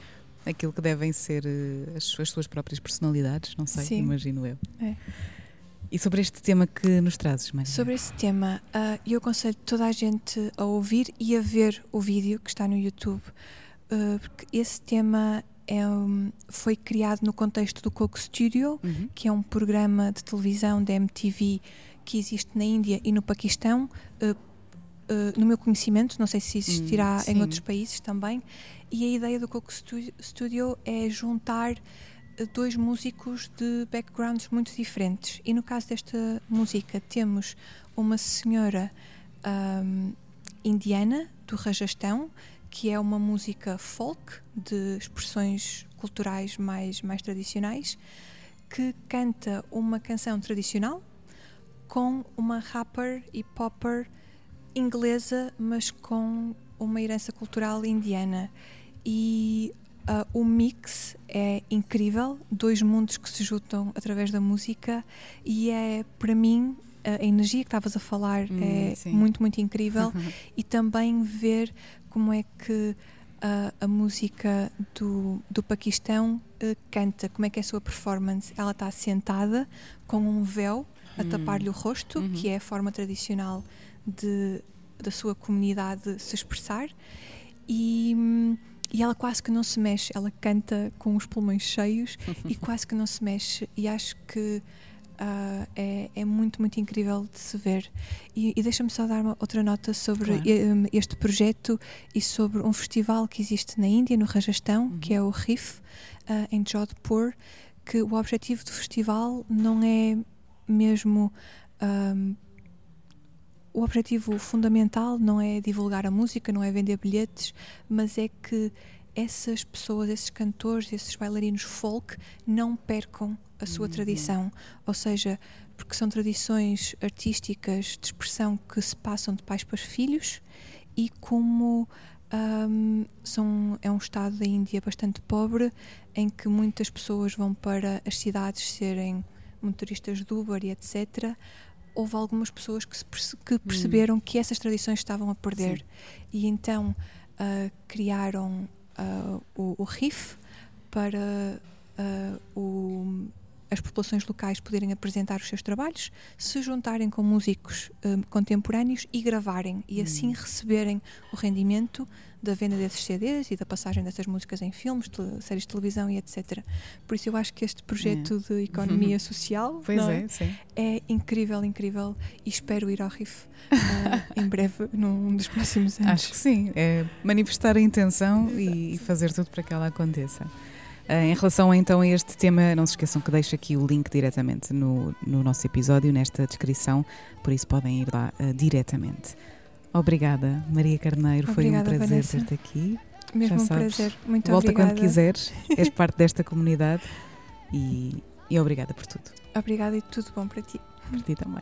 aquilo que devem ser uh, as, as, suas próprias personalidades, não sei, Sim. imagino eu. É. E sobre este tema que nos trazes, Maria? Sobre esse tema, uh, eu aconselho toda a gente a ouvir e a ver o vídeo que está no YouTube, uh, porque esse tema é um, foi criado no contexto do Coco Studio, uhum. que é um programa de televisão da MTV que existe na Índia e no Paquistão. Uh, no meu conhecimento, não sei se existirá hum, em outros países também, e a ideia do Coco Studio é juntar eh, dois músicos de backgrounds muito diferentes. E no caso desta música, temos uma senhora um, indiana do Rajastão, que é uma música folk de expressões culturais mais, mais tradicionais, que canta uma canção tradicional com uma rapper e popper inglesa, mas com uma herança cultural indiana e uh, o mix é incrível, dois mundos que se juntam através da música e é para mim a energia que estavas a falar hum, é sim. muito, muito incrível e também ver como é que uh, a música do, do Paquistão uh, canta, como é que é a sua performance. Ela está sentada com um véu a hum. tapar-lhe o rosto, uhum. que é a forma tradicional de, da sua comunidade se expressar, e, e ela quase que não se mexe, ela canta com os pulmões cheios e quase que não se mexe, e acho que Uh, é, é, muito, muito incrível de se ver. E, e deixa-me só dar uma outra nota sobre claro. este projeto e sobre um festival que existe na Índia, no Rajastão, uhum. que é o RIF, uh, em Jodhpur, que o objetivo do festival não é mesmo. Um, o objetivo fundamental não é divulgar a música, não é vender bilhetes, mas é que essas pessoas, esses cantores, esses bailarinos folk não percam a sua uhum. tradição, ou seja, porque são tradições artísticas de expressão que se passam de pais para filhos e como um, são, é um estado da Índia bastante pobre em que muitas pessoas vão para as cidades serem motoristas de Uber e etc. Houve algumas pessoas que, perce que perceberam que essas tradições estavam a perder Sim. e então uh, criaram uh, o, o RIF para uh, o, as populações locais poderem apresentar os seus trabalhos, se juntarem com músicos contemporâneos e gravarem e assim hum. receberem o rendimento da venda desses CDs e da passagem dessas músicas em filmes, séries de televisão e etc. Por isso eu acho que este projeto é. de economia social é, é, é, incrível, incrível e espero ir ao RIF uh, em breve, num dos próximos anos. Acho que sim, é manifestar a intenção e fazer tudo para que ela aconteça. Uh, em relação então a este tema, não se esqueçam que deixo aqui o link diretamente no, no nosso episódio, nesta descrição, por isso podem ir lá uh, diretamente. Obrigada, Maria Carneiro. Obrigada, Foi um prazer ter-te aqui. Mesmo Já um sabes, prazer. Muito volta obrigada. quando quiseres. És parte desta comunidade e, e obrigada por tudo. Obrigada e tudo bom para ti. Para ti também.